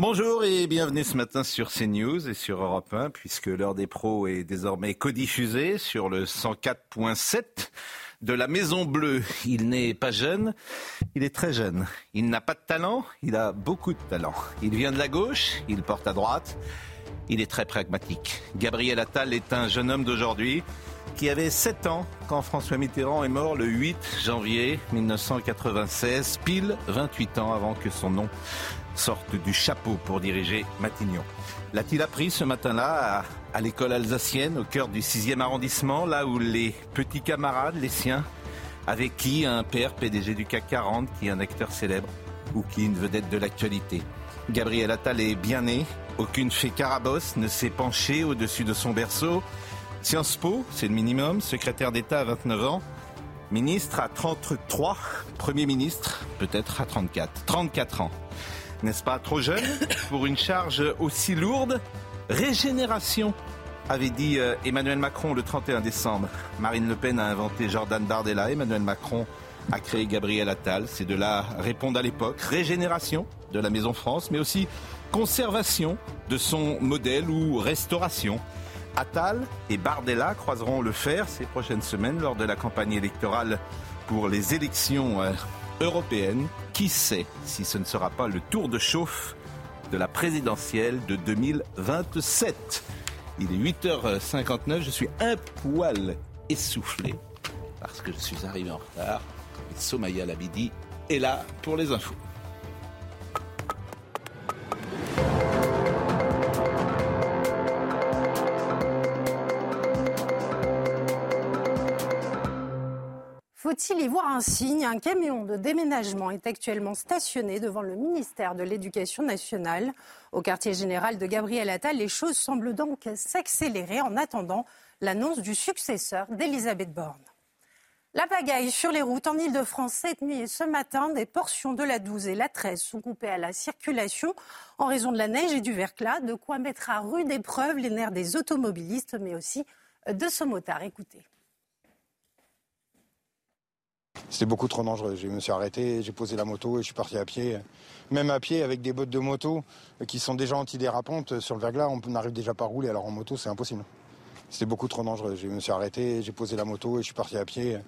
Bonjour et bienvenue ce matin sur CNews et sur Europe 1 puisque l'heure des pros est désormais codiffusée sur le 104.7 de la Maison Bleue. Il n'est pas jeune, il est très jeune. Il n'a pas de talent, il a beaucoup de talent. Il vient de la gauche, il porte à droite. Il est très pragmatique. Gabriel Attal est un jeune homme d'aujourd'hui qui avait 7 ans quand François Mitterrand est mort le 8 janvier 1996, pile 28 ans avant que son nom sorte du chapeau pour diriger Matignon. L'a-t-il appris ce matin-là à, l'école alsacienne, au cœur du 6e arrondissement, là où les petits camarades, les siens, avec qui un père PDG du CAC 40, qui est un acteur célèbre ou qui une vedette de l'actualité Gabriel Attal est bien né, aucune fée carabosse ne s'est penchée au-dessus de son berceau. Sciences Po, c'est le minimum, secrétaire d'État à 29 ans, ministre à 33, Premier ministre peut-être à 34, 34 ans. N'est-ce pas trop jeune pour une charge aussi lourde? Régénération, avait dit euh, Emmanuel Macron le 31 décembre. Marine Le Pen a inventé Jordan Bardella, Emmanuel Macron a créé Gabriel Attal. Ces deux-là répondent à l'époque. Régénération de la Maison France, mais aussi conservation de son modèle ou restauration. Attal et Bardella croiseront le fer ces prochaines semaines lors de la campagne électorale pour les élections européennes. Qui sait si ce ne sera pas le tour de chauffe de la présidentielle de 2027 Il est 8h59, je suis un poil essoufflé parce que je suis arrivé en retard. Et Somaya Labidi est là pour les infos. Faut-il y voir un signe? Un camion de déménagement est actuellement stationné devant le ministère de l'Éducation nationale. Au quartier général de Gabriel Attal, les choses semblent donc s'accélérer en attendant l'annonce du successeur d'Elisabeth Borne. La pagaille sur les routes en Ile-de-France cette nuit et ce matin, des portions de la 12 et la 13 sont coupées à la circulation en raison de la neige et du verglas, de quoi mettre à rude épreuve les nerfs des automobilistes, mais aussi de ce motard. Écoutez. C'était beaucoup trop dangereux. Je me suis arrêté, j'ai posé la moto et je suis parti à pied. Même à pied, avec des bottes de moto qui sont déjà antidérapantes sur le verglas, on n'arrive déjà pas à rouler. Alors en moto, c'est impossible. C'était beaucoup trop dangereux. Je me suis arrêté, j'ai posé la moto et je suis parti à pied.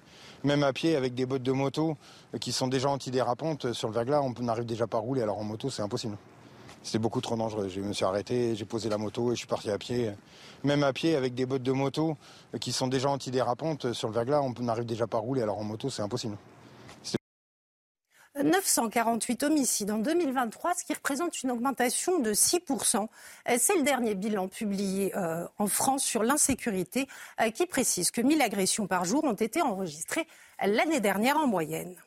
Même à pied, avec des bottes de moto qui sont déjà antidérapantes sur le verglas, on n'arrive déjà pas à rouler. Alors en moto, c'est impossible. C'était beaucoup trop dangereux. Je me suis arrêté, j'ai posé la moto et je suis parti à pied. Même à pied, avec des bottes de moto qui sont déjà antidérapantes sur le verglas, on n'arrive déjà pas à rouler. Alors en moto, c'est impossible. 948 homicides en 2023, ce qui représente une augmentation de 6%. Euh, C'est le dernier bilan publié euh, en France sur l'insécurité euh, qui précise que 1000 agressions par jour ont été enregistrées l'année dernière en moyenne.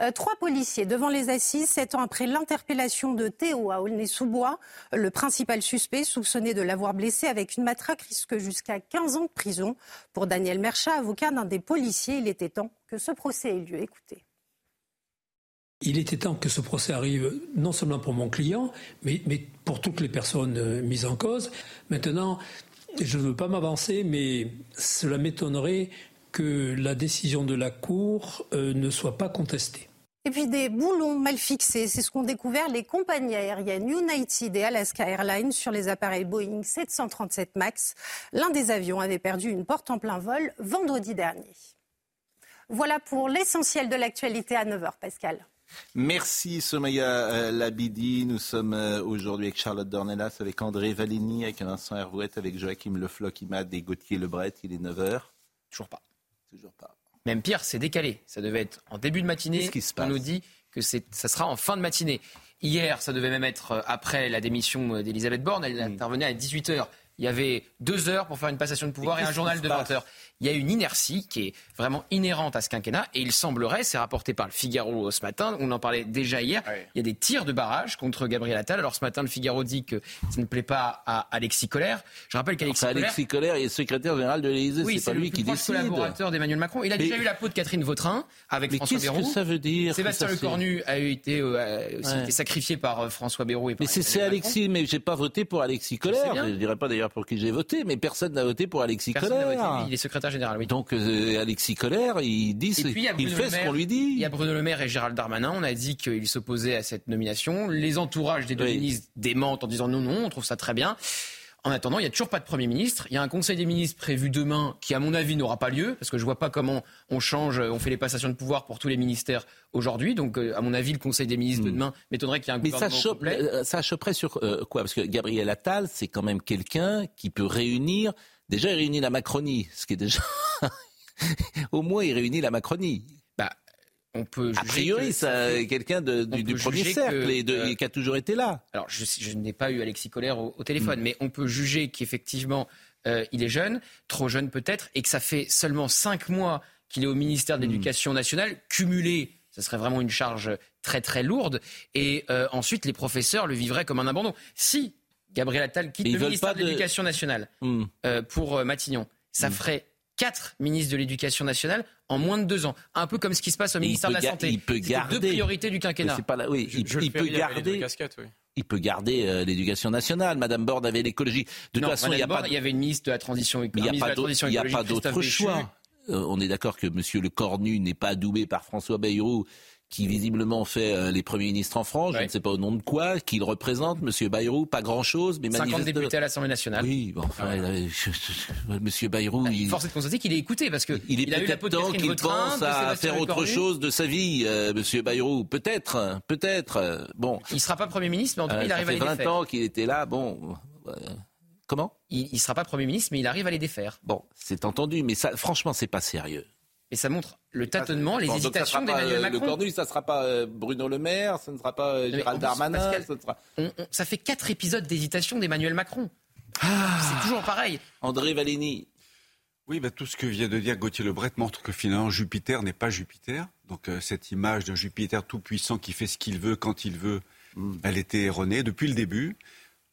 Euh, trois policiers devant les assises, sept ans après l'interpellation de Théo à Aulnay-sous-Bois. Le principal suspect, soupçonné de l'avoir blessé avec une matraque, risque jusqu'à 15 ans de prison. Pour Daniel Merchat, avocat d'un des policiers, il était temps que ce procès ait lieu. Écoutez. Il était temps que ce procès arrive, non seulement pour mon client, mais, pour toutes les personnes euh, mises en cause. Maintenant, je ne veux pas m'avancer, mais cela m'étonnerait que la décision de la Cour euh, ne soit pas contestée. Et puis des boulons mal fixés, c'est ce qu'ont découvert les compagnies aériennes United et Alaska Airlines sur les appareils Boeing 737 MAX. L'un des avions avait perdu une porte en plein vol vendredi dernier. Voilà pour l'essentiel de l'actualité à 9h, Pascal. Merci Somaya euh, Labidi. Nous sommes euh, aujourd'hui avec Charlotte Dornelas, avec André Valigny, avec Vincent Hervouette, avec Joachim Le Floch, Imad et Gauthier Lebret. Il est 9h. Toujours pas. Toujours pas. Même pire, c'est décalé. Ça devait être en début de matinée. Qu'est-ce qui se On nous dit que ça sera en fin de matinée. Hier, ça devait même être euh, après la démission euh, d'Elisabeth Borne. Elle intervenait à 18h. Il y avait deux heures pour faire une passation de pouvoir et, un journal de 20 heures. Il y a une inertie qui est vraiment inhérente à ce quinquennat et il semblerait, c'est rapporté par le Figaro ce matin, on en parlait déjà hier, il y a des tirs de barrage contre Gabriel Attal. Alors ce matin, le Figaro dit que ça ne plaît pas à Alexis Collère. Je rappelle qu'Alexis Collère... Alexis Collère est secrétaire général de l'Élysée, oui, c'est pas lui qui décide. collaborateur d'Emmanuel Macron. Il a déjà eu la peau de Catherine Vautrin avec François Bayrou. Qu'est-ce que ça veut dire Sébastien Lecornu a été, euh, été sacrifié par euh, François Bayrou et par Mais c'est Alexis, mais j'ai pas voté pour Alexis Collère. Je ne dirais pas d'ailleurs pour qui j'ai voté, mais personne n'a voté pour Alexis Collère. il est secrétaire général, oui. Donc euh, Alexis Collère, il dit, il, fait ce qu'on lui dit. Il y a Bruno Le Maire et Gérald Darmanin. On a dit qu'ils s'opposaient à cette nomination. Les entourages des deux ministres démentent en disant non, non, on trouve ça très bien. En attendant, il n'y a toujours pas de Premier ministre. Il y a un Conseil des ministres prévu demain qui, à mon avis, n'aura pas lieu, parce que je ne vois pas comment on change, on fait les passations de pouvoir pour tous les ministères aujourd'hui. Donc, euh, à mon avis, le Conseil des ministres de hmm. demain m'étonnerait qu'il y ait un Mais ça, chope, euh, ça choperait sur quoi? Parce que Gabriel Attal, c'est quand même quelqu'un qui peut réunir Déjà, il réunit la Macronie, ce qui est déjà. Au moins, il réunit la Macronie. On peut a priori, c'est quelqu'un du, premier cercle et, euh, qui a toujours été là. Alors, je, n'ai pas eu Alexis Collère au, téléphone, mm. mais on peut juger qu'effectivement, euh, il est jeune, trop jeune peut-être, et que ça fait seulement cinq mois qu'il est au ministère de mm. l'Éducation nationale, cumulé. Ce serait vraiment une charge très très lourde. Et euh, ensuite, les professeurs le vivraient comme un abandon. Si Gabriel Attal quitte le ministère de l'Éducation nationale hmm. pour Matignon. Ça hmm. ferait quatre ministres de l'Éducation nationale en moins de deux ans. Un peu comme ce qui se passe au ministère de la Santé. Il peut garder deux priorités du quinquennat. Pas oui, il, peut garder. Il peut garder l'éducation nationale. Madame Borne avait l'écologie. De toute façon, il y, a pas... il y avait une ministre de la transition écologique. Il n'y a pas d'autre choix. Euh, on est d'accord que Monsieur Le Cornu n'est pas adoubé par François Bayrou qui visiblement fait euh, les premiers ministres en France, je ne sais pas au nom de quoi, qu'il représente, M. Bayrou, pas grand-chose, mais 50 députés à l'Assemblée nationale. Oui, bon, enfin, M. Bayrou... Il... Force est de constater qu'il est écouté, parce que il est peut-être temps qu'il pense à faire autre chose de sa vie, euh, M. Bayrou. Peut-être, peut-être. Bon. Il ne sera pas Premier ministre, mais en tout cas, euh, il arrive à les défaire. Ça fait 20 ans qu'il était là, bon... Comment? Il ne sera pas Premier ministre, mais il arrive à les défaire. Bon, c'est entendu, mais ça, franchement, c'est pas sérieux. Et ça montre le tâtonnement, les hésitations d'Emmanuel euh, Macron. Le Cornu, ça ne sera pas euh, Bruno Le Maire, ça ne sera pas euh, Gérald Darmanin. ça, fait quatre épisodes d'hésitation d'Emmanuel Macron. Ah. C'est toujours pareil. André Valény. Oui, bah, tout ce que vient de dire Gauthier Lebret montre que finalement Jupiter n'est pas Jupiter. Donc cette image d'un Jupiter tout puissant qui fait ce qu'il veut quand il veut, hmm. elle était erronée depuis le début.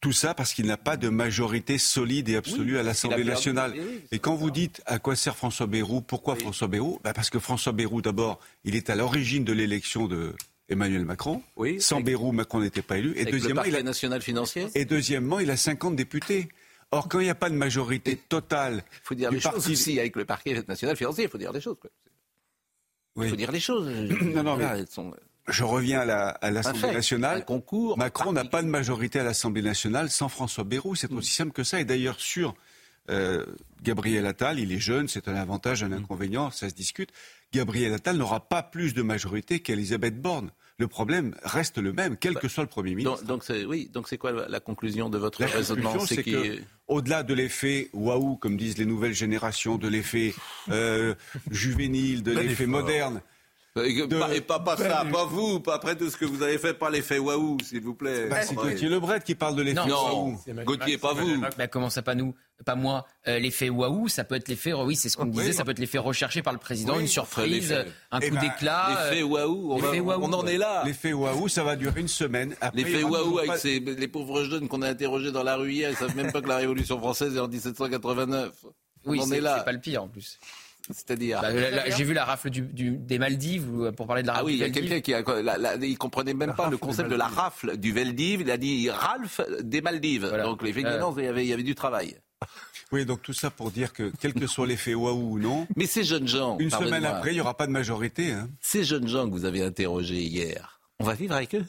Tout ça parce qu'il n'a pas de majorité solide et absolue à l'Assemblée nationale. Et quand vous dites à quoi sert François Bayrou, pourquoi François Bayrou? Bah Parce que François Bayrou, d'abord, il est à l'origine de l'élection de Emmanuel Macron. Oui, Sans Bayrou, Macron n'était pas élu. Et deuxièmement, il a... national financier. Et deuxièmement, il a 50 députés. Or, quand il n'y a pas de majorité totale, il faut dire les choses aussi avec le parquet national financier. Il faut dire les choses. Il faut dire les choses. non, non, mais... Je reviens à l'Assemblée nationale. concours, Macron n'a pas de majorité à l'Assemblée nationale sans François Bayrou. C'est aussi simple que ça. Et d'ailleurs, sur euh, Gabriel Attal, il est jeune, c'est un avantage, un inconvénient, ça se discute. Gabriel Attal n'aura pas plus de majorité qu'Elisabeth Borne. Le problème reste le même, quel que soit le Premier ministre. Donc, donc oui, donc c'est quoi la conclusion de votre raisonnement? C'est que, au-delà de l'effet waouh, comme disent les nouvelles générations, de l'effet euh, juvénile, de l'effet moderne, et pas, pas, ça, pas vous, pas après tout ce que vous avez fait, pas l'effet waouh, s'il vous plaît. Bah, c'est Gauthier Lebret qui parle de l'effet waouh. Gauthier, pas vous. Mais comment ça, pas nous? Pas moi. Euh, l'effet waouh, ça peut être l'effet, oui, c'est ce qu'on disait, ça peut être l'effet recherché par le président, une surprise, un coup eh ben, d'éclat. L'effet waouh, on, en est là. L'effet waouh, ça va durer une semaine. L'effet waouh avec les pauvres jeunes qu'on a interrogés dans la rue hier, ils savent même pas que la Révolution française est en 1789. Oui, c'est pas le pire en plus. C'est-à-dire bah, J'ai vu la rafle du, des Maldives pour parler de la rafle. Ah oui, il y a quelqu'un qui a, il comprenait même pas le concept de la rafle du Veldiv. Il a dit Ralph des Maldives. Donc effectivement, il, y avait, il y avait du travail. Oui, donc tout ça pour dire que quel que soit l'effet waouh ou non. Mais ces jeunes gens. Une semaine après, il n'y aura pas de majorité. Hein. Ces jeunes gens que vous avez interrogés hier, on va vivre avec eux?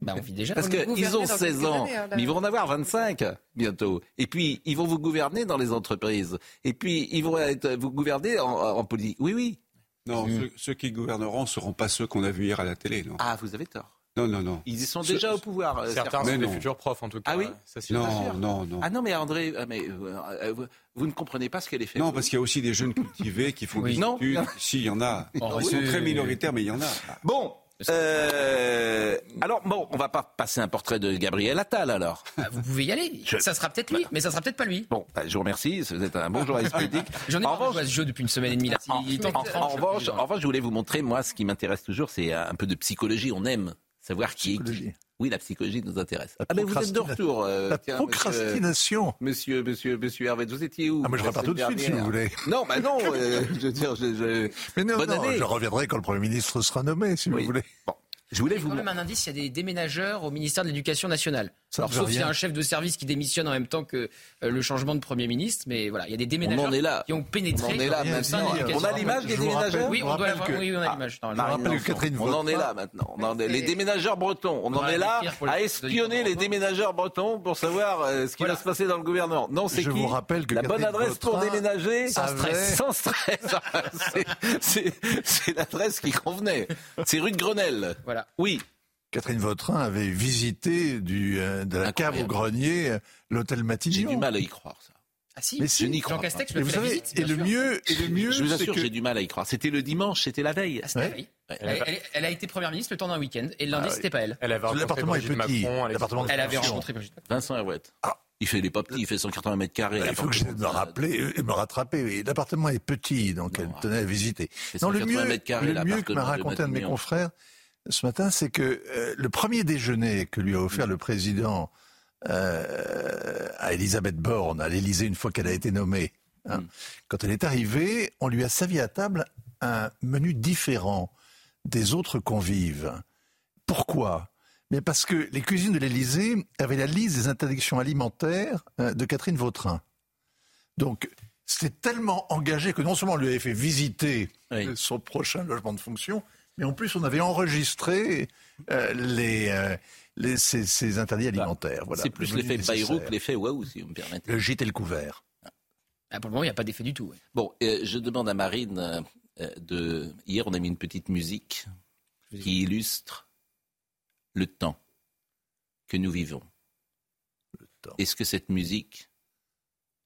Bah, on vit déjà. Parce qu'ils ont 16 ans, hein, mais ils vont en avoir 25 bientôt. Et puis, ils vont vous gouverner dans les entreprises. Et puis, ils vont être, vous gouverner en, politique. Oui, oui. Non, mm. ceux, qui gouverneront ne seront pas ceux qu'on a vus hier à la télé. Non. Ah, vous avez tort. Non, non, non. Ils y sont déjà au pouvoir. Euh, certains, sont des futurs profs, en tout cas. Ah oui ça, Non, non, non. Ah non, mais André, euh, mais, euh, vous, ne comprenez pas ce qu'elle est fait. Non, parce qu'il y a aussi des jeunes cultivés qui font des études. Si, il y en a. Ils sont très minoritaires, mais il y en a. Bon, euh, Alors bon, on va pas passer un portrait de Gabriel Attal alors. Ah, vous pouvez y aller. Ça sera peut-être lui, mais ça sera peut-être pas lui. Bon, bah, je vous remercie. Vous êtes un bon journaliste politique. J'en ai En de revanche- jouer à ce jeu depuis une semaine et demie. Là. En, Il en revanche, je voulais vous montrer, moi, ce qui m'intéresse toujours, c'est un peu de psychologie. On aime savoir qui est qui. Oui, la psychologie nous intéresse. La ah, mais vous êtes de retour. euh, La tiens, procrastination. Monsieur, monsieur, monsieur, monsieur Hervé, vous étiez où Ah, mais je repars tout de suite, si vous voulez. Non, bah non, euh, je veux dire, je, je- Mais non, Bonne non, année. je reviendrai quand le Premier ministre sera nommé, si Oui. vous voulez. Bon, je voulais Il y a vous quand même un indice, il y a des déménageurs au ministère de l'Éducation nationale. Ça Alors, sauf s'il y a un chef de service qui démissionne en même temps que euh, le changement de Premier ministre, mais voilà, il y a des On déménageurs en est là. qui ont pénétré On en est là maintenant. On a l'image des déménageurs? Oui, on doit rappelle avoir, que- oui, on a Ah, l'image. on en est là maintenant. On en est- les déménageurs bretons, on On en est là à espionner les déménageurs bretons pour savoir euh, ce qui Voilà. va se passer dans le gouvernement. Non, c'est Je qui vous rappelle que La bonne adresse pour déménager Sans stress. Sans stress. C'est l'adresse qui convenait. C'est rue de Grenelle. Voilà. Oui. Catherine Vautrin avait visité du, euh, de la cave au grenier euh, l'hôtel J'ai Matignon. du mal à y croire, ça. Ah si, Mais si. Je n'y crois Jean pas. Castex Et le vous savez, visite, et le sûr. mieux, et le mieux, Je vous c'est assure, que j'ai du mal à y croire. C'était le dimanche, c'était la veille. Ah, Ouais. la veille. Ouais. Elle, elle- elle a été première ministre le temps d'un week-end et le lundi, Ah c'était pas elle. Elle avait rencontré L'appartement est petit. L'appartement. Elle avait rencontré Brigitte. Vincent Herouette. Ah. Il fait, il est pas petit, il fait 180 mètres carrés. il faut que de me rappeler euh, et me rattraper. L'appartement est petit, donc elle tenait à visiter. Non, le 180 mieux, mètres carrés, le mieux que m'a raconté un de mes confrères ce matin, c'est que euh, le premier déjeuner que lui a offert le président euh, à Elisabeth Borne à l'Élysée une fois qu'elle a été nommée, hein, quand elle est arrivée, on lui a servi à table un menu différent des autres convives. Pourquoi? Mais parce que les cuisines de l'Élysée avaient la liste des interdictions alimentaires euh, de Catherine Vautrin. Donc, c'était tellement engagé que non seulement on lui avait fait visiter Oui. son prochain logement de fonction, mais en plus on avait enregistré euh, les, euh, les- ces, ces interdits alimentaires. Voilà. C'est plus l'effet. Bayrou que l'effet Waouh, si vous me permettez. Le gîte et le couvert. Ah, pour le moment, il n'y a pas d'effet du tout. ouais. Bon, euh, je demande à Marine de. Hier, on a mis une petite musique qui illustre le temps que nous vivons. temps. Est-ce que cette musique,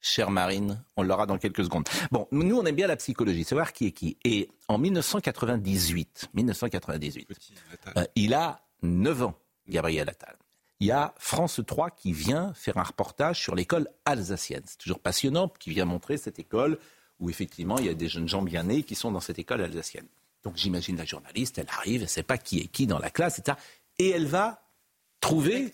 chère Marine, on l'aura dans quelques secondes. Bon, nous, on aime bien la psychologie, savoir qui est qui. Et en 1998, 1998, Petit, Attal. euh, il a 9 ans, Gabriel Attal. Il y a France 3 qui vient faire un reportage sur l'école alsacienne. C'est toujours passionnant, qui vient montrer cette école où effectivement il y a des jeunes gens bien nés qui sont dans cette école alsacienne. Donc j'imagine la journaliste, elle arrive, elle ne sait pas qui est qui dans la classe, etc. Et elle va trouver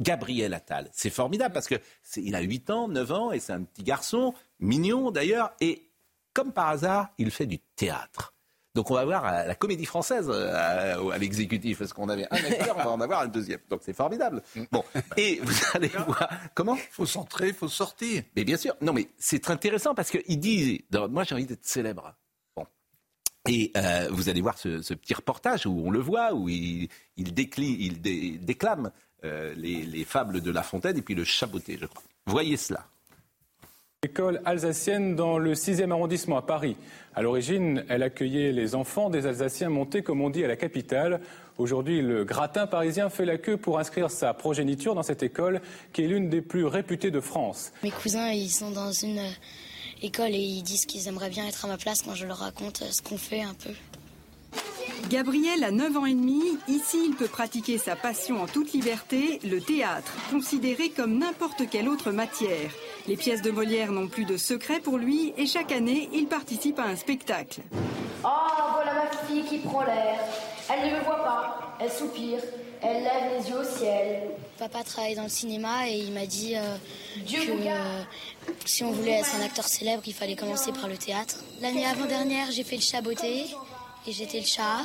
Gabriel Attal. C'est formidable parce que c'est- il a 8 ans, 9 ans et c'est un petit garçon, mignon d'ailleurs, et comme par hasard, il fait du théâtre. Donc on va voir à la comédie française euh, à, à l'exécutif, parce qu'on avait un acteur, on va en avoir un deuxième. Donc c'est formidable. Bon, et vous allez voir comment? Il faut s'entrer, il faut sortir. mais bien sûr, non, mais c'est très intéressant parce qu'il dit, moi j'ai envie d'être célèbre. Et euh, vous allez voir ce, ce petit reportage où on le voit, où il, il, décline, il dé- déclame euh, les, les fables de La Fontaine et puis le chaboté, je crois. Voyez cela. École alsacienne dans le 6e arrondissement à Paris. À l'origine, elle accueillait les enfants des Alsaciens montés, comme on dit, à la capitale. Aujourd'hui, le gratin parisien fait la queue pour inscrire sa progéniture dans cette école, qui est l'une des plus réputées de France. Mes cousins, ils sont dans une euh, école et ils disent qu'ils aimeraient bien être à ma place quand je leur raconte euh, ce qu'on fait un peu. Gabriel a 9 ans et demi. Ici, il peut pratiquer sa passion en toute liberté, le théâtre, considéré comme n'importe quelle autre matière. Les pièces de Molière n'ont plus de secret pour lui et chaque année, il participe à un spectacle. Oh, voilà ma fille qui prend l'air. Elle ne me voit pas. Elle soupire. Elle lève les yeux au ciel. Papa travaille dans le cinéma et il m'a dit euh, Dieu que euh, si on voulait être un acteur célèbre, il fallait commencer par le théâtre. L'année avant-dernière, j'ai fait le chaboté et j'étais le chat.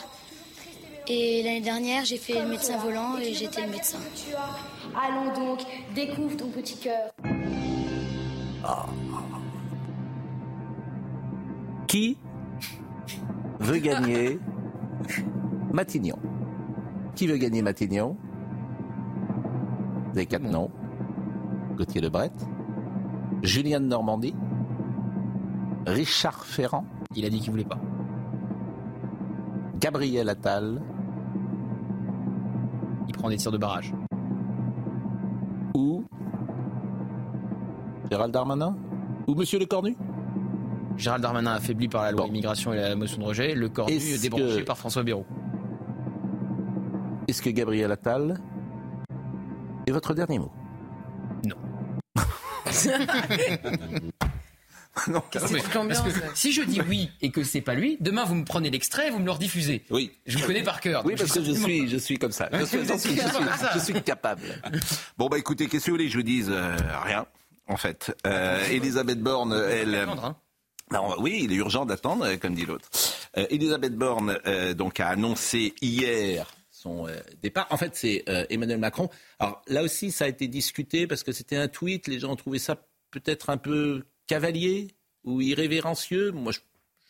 Et l'année dernière, j'ai fait le médecin volant et j'étais le médecin. Allons donc, découvre ton petit cœur. Qui veut gagner Matignon Qui veut gagner Matignon? Vous avez quatre noms. Gauthier Lebret, Julien de Normandie, Richard Ferrand, Il a dit qu'il voulait pas. Gabriel Attal Il prend des tirs de barrage. ou Gérald Darmanin ou Monsieur Le Cornu Gérald Darmanin affaibli par la loi Bon. immigration et la motion de rejet. Le corps nu Est-ce débranché que- par François Bayrou. Est-ce que Gabriel Attal est votre dernier mot? Non. non, si je dis oui et que c'est pas lui, demain vous me prenez l'extrait et vous me le rediffusez. Oui. Je vous connais par cœur. Oui, parce que je suis, je suis comme ça. Je suis, je suis, je suis capable. Bon, bah écoutez, qu'est-ce que vous voulez que je vous dise euh, Rien, en fait? Euh, Elisabeth Borne, elle. Hein. Non, oui, il est urgent d'attendre, comme dit l'autre. Euh, Elisabeth Borne euh, donc a annoncé hier son euh, départ. En fait, c'est euh, Emmanuel Macron. Alors là aussi, ça a été discuté parce que c'était un tweet. Les gens ont trouvé ça peut-être un peu cavalier ou irrévérencieux. Moi, je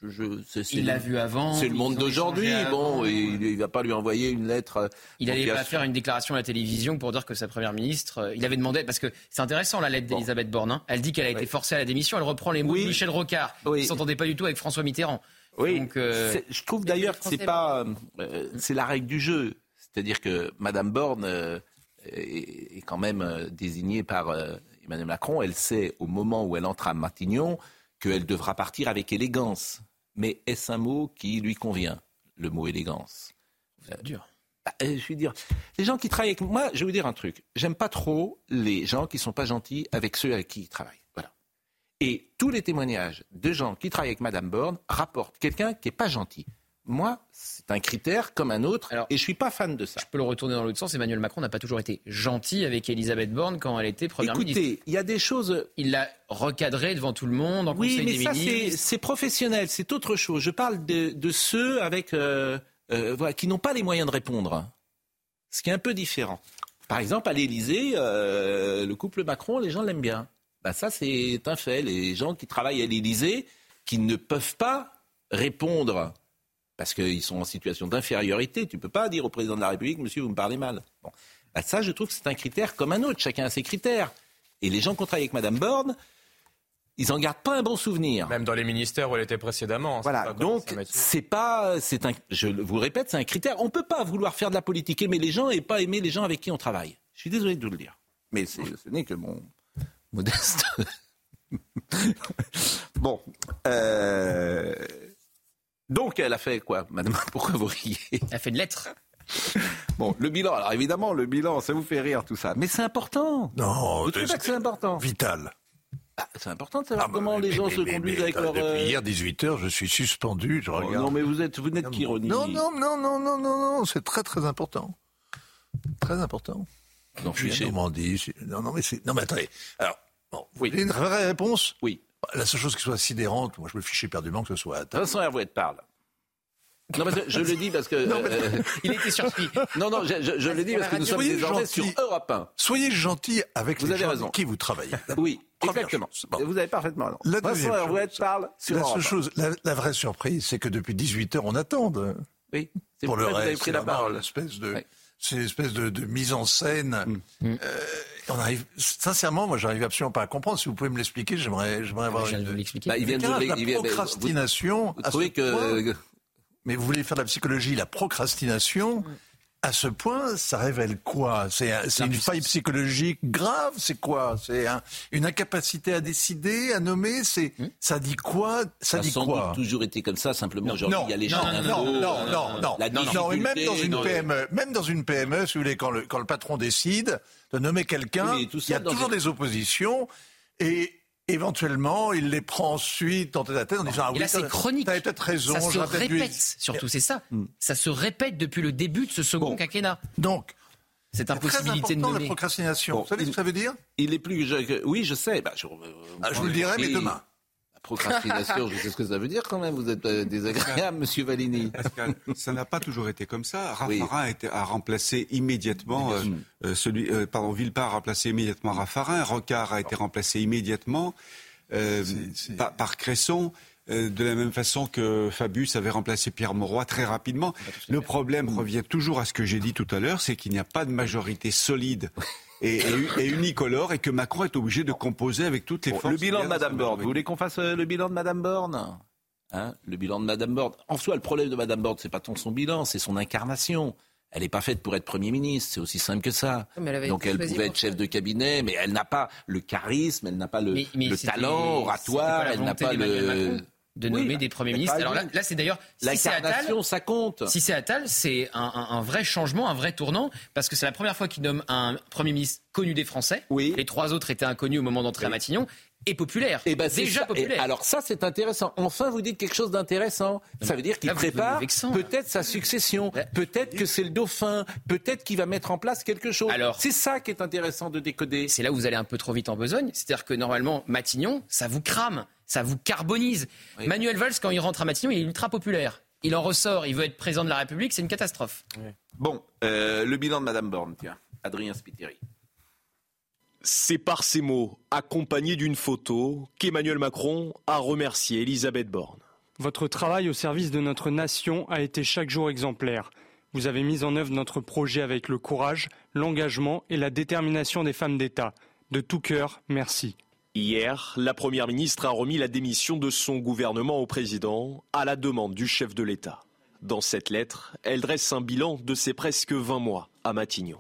je, je, c'est, il l'a vu avant. C'est le monde d'aujourd'hui. Bon, il ne va pas lui envoyer une lettre. euh, Il n'allait pas faire une déclaration à la télévision pour dire que sa première ministre. euh, il avait demandé parce que c'est intéressant la lettre d'Elisabeth Borne. hein. Elle dit qu'elle a été forcée à la démission. Elle reprend les mots Oui. de Michel Rocard. Oui. qui s'entendait pas du tout avec François Mitterrand. Oui, Donc, euh, je trouve d'ailleurs que c'est pas, euh, c'est la règle du jeu. C'est-à-dire que Madame Borne euh, est, quand même euh, désignée par euh, Emmanuel Macron. Elle sait au moment où elle entre à Matignon qu'elle devra partir avec élégance. Mais est-ce un mot qui lui convient, le mot élégance? C'est dur. Bah, je vais dire, les gens qui travaillent avec moi, je vais vous dire un truc. J'aime pas trop les gens qui sont pas gentils avec ceux avec qui ils travaillent. Voilà. Et tous les témoignages de gens qui travaillent avec Madame Borne rapportent quelqu'un qui est pas gentil. Moi, c'est un critère comme un autre, et je suis pas fan de ça. Je peux le retourner dans l'autre sens. Emmanuel Macron n'a pas toujours été gentil avec Elisabeth Borne quand elle était première ministre. Écoutez, il y a des choses. Il l'a recadrée devant tout le monde en Oui, conseil mais des ça, c'est ministres. c'est professionnel, c'est autre chose. Je parle de, de ceux avec, euh, euh, voilà, qui n'ont pas les moyens de répondre. Ce qui est un peu différent. Par exemple, à l'Élysée, euh, le couple Macron, les gens l'aiment bien. Bah, ça, c'est un fait. Les gens qui travaillent à l'Élysée, qui ne peuvent pas répondre parce qu'ils sont en situation d'infériorité. Tu ne peux pas dire au président de la République, monsieur, vous me parlez mal. Bon. Bah, ça, je trouve que c'est un critère comme un autre. Chacun a ses critères. Et les gens qui ont travaillé avec Madame Borne, ils n'en gardent pas un bon souvenir. Même dans les ministères où elle était précédemment. hein, Voilà, donc c'est pas, c'est un, je vous le répète, c'est un critère. On peut pas vouloir faire de la politique, aimer les gens et pas aimer les gens avec qui on travaille. Je suis désolé de vous le dire, mais c'est- ce n'est que mon modeste. bon, euh, donc elle a fait quoi, Madame Pourquoi vous riez Elle a fait une lettre. Bon, le bilan. Alors évidemment, le bilan, ça vous fait rire tout ça, mais c'est important. Non, Vous trouvez pas que c'est important Vital. Ah, C'est important de savoir comment les gens Mais- se mais- conduisent mais, avec leur. Depuis euh, hier 18h, je suis suspendu, je oh, regarde. non, mais vous êtes, vous n'êtes qu'ironie. Non, non, non, non, non, non, non, c'est très très important. Très important. Non, je suis Normandie. Non, non, mais c'est. Non, mais attendez. Alors, bon, vous voulez une vraie réponse? Oui. La seule chose qui soit sidérante, moi je me fichais perdument que ce soit. Toute façon, Hervouette parle. Non, parce que je le dis parce que. euh, Il était surpris. non, non, je, je- je le dis parce que nous sommes Soyez désormais sur. Europe 1. Soyez gentil avec Vous les avez gens raison. avec qui vous travaillez. Oui, Première exactement. Bon. Vous avez parfaitement raison. La Vincent deuxième chose, parle sur la Europe seule 1. chose, la, la vraie surprise, c'est que depuis 18 heures, on attend. Oui, c'est Pour le pourquoi vous avez reste, pris la c'est parole. l'espèce de, c'est une espèce de, de mise en scène. Euh, on arrive, sincèrement, moi, j'arrive absolument pas à comprendre. Si vous pouvez me l'expliquer, j'aimerais, j'aimerais avoir Je viens de une. vous l'expliquer. Bah, il vient de la il vient- procrastination. Vous à ce trouvez que. point- mais vous voulez faire de la psychologie, la procrastination. À ce point, ça révèle quoi? C'est un- c'est une faille psychologique grave C'est quoi? C'est un- une incapacité à décider, à nommer C'est ça dit quoi? Ça dit sans quoi? doute toujours été comme ça, simplement aujourd'hui, non, il y a les non, gens non, non, non, non, non, la non, non, et même dans une PME, même dans une PME, si vous voulez, quand le, quand le patron décide de nommer quelqu'un, Oui, il y a toujours des oppositions et éventuellement il les prend ensuite en tête à tête en disant ah Et oui, là, c'est chronique. t'avais peut-être raison, Ça se répète, surtout, c'est ça. Hmm. Ça se répète depuis le début de ce second quinquennat. Donc, Cette impossibilité de important la nommer. procrastination. Bon, vous savez ce que ça veut dire Il est plus. je- oui, je sais. Bah, je, Ah, Je vous le dirai, mais demain. Procrastination, je sais ce que ça veut dire quand même. Vous êtes euh, désagréable, monsieur Valini. Pascal, ça n'a pas toujours été comme ça. Oui. Raffarin a, remplacé immédiatement euh, euh, celui, euh, pardon, Villepin a remplacé immédiatement Raffarin, Rocard a été remplacé immédiatement euh, Par, par Cresson. Euh, de la même façon que Fabius avait remplacé Pierre Mauroy très rapidement. Le problème revient toujours à ce que j'ai dit tout à l'heure, c'est qu'il n'y a pas de majorité solide et, et- et unicolore et que Macron est obligé de composer avec toutes les Bon, forces. le bilan de Madame Borne. Vous voulez qu'on fasse euh, le bilan de Madame Borne? Hein Le bilan de Madame Borne. En soi, le problème de Madame Borne, c'est pas tant son bilan, c'est son incarnation. Elle n'est pas faite pour être Premier ministre, c'est aussi simple que ça. Elle Donc elle pouvait être chef de cabinet, mais elle n'a pas le charisme, elle n'a pas le, Mais- mais le c'était- talent oratoire, elle n'a pas le... De nommer des premiers ministres. Alors là, là c'est d'ailleurs si c'est Attal, ça compte. Si c'est Attal, c'est un, vrai changement, un vrai tournant, parce que c'est la première fois qu'il nomme un premier ministre connu des Français. Oui. Les trois autres étaient inconnus au moment d'entrer à Matignon et populaire. Et eh ben, déjà populaire. alors ça, c'est intéressant. Enfin, vous dites quelque chose d'intéressant. Ça veut dire qu'il prépare peut-être sa succession. Peut-être que c'est le dauphin. Peut-être qu'il va mettre en place quelque chose. Alors, c'est ça qui est intéressant de décoder. C'est là où vous allez un peu trop vite en besogne. C'est-à-dire que normalement, Matignon, ça vous crame, ça vous carbonise. Manuel Valls, quand il rentre à Matignon, il est ultra populaire. Il en ressort, il veut être président de la République, c'est une catastrophe. Bon, euh, le bilan de Madame Borne, tiens. Adrien Spiteri. C'est par ces mots, accompagnés d'une photo, qu'Emmanuel Macron a remercié Elisabeth Borne. Votre travail au service de notre nation a été chaque jour exemplaire. Vous avez mis en œuvre notre projet avec le courage, l'engagement et la détermination des femmes d'État. De tout cœur, merci. Hier, la Première ministre a remis la démission de son gouvernement au président à la demande du chef de l'État. Dans cette lettre, elle dresse un bilan de ses presque 20 mois à Matignon.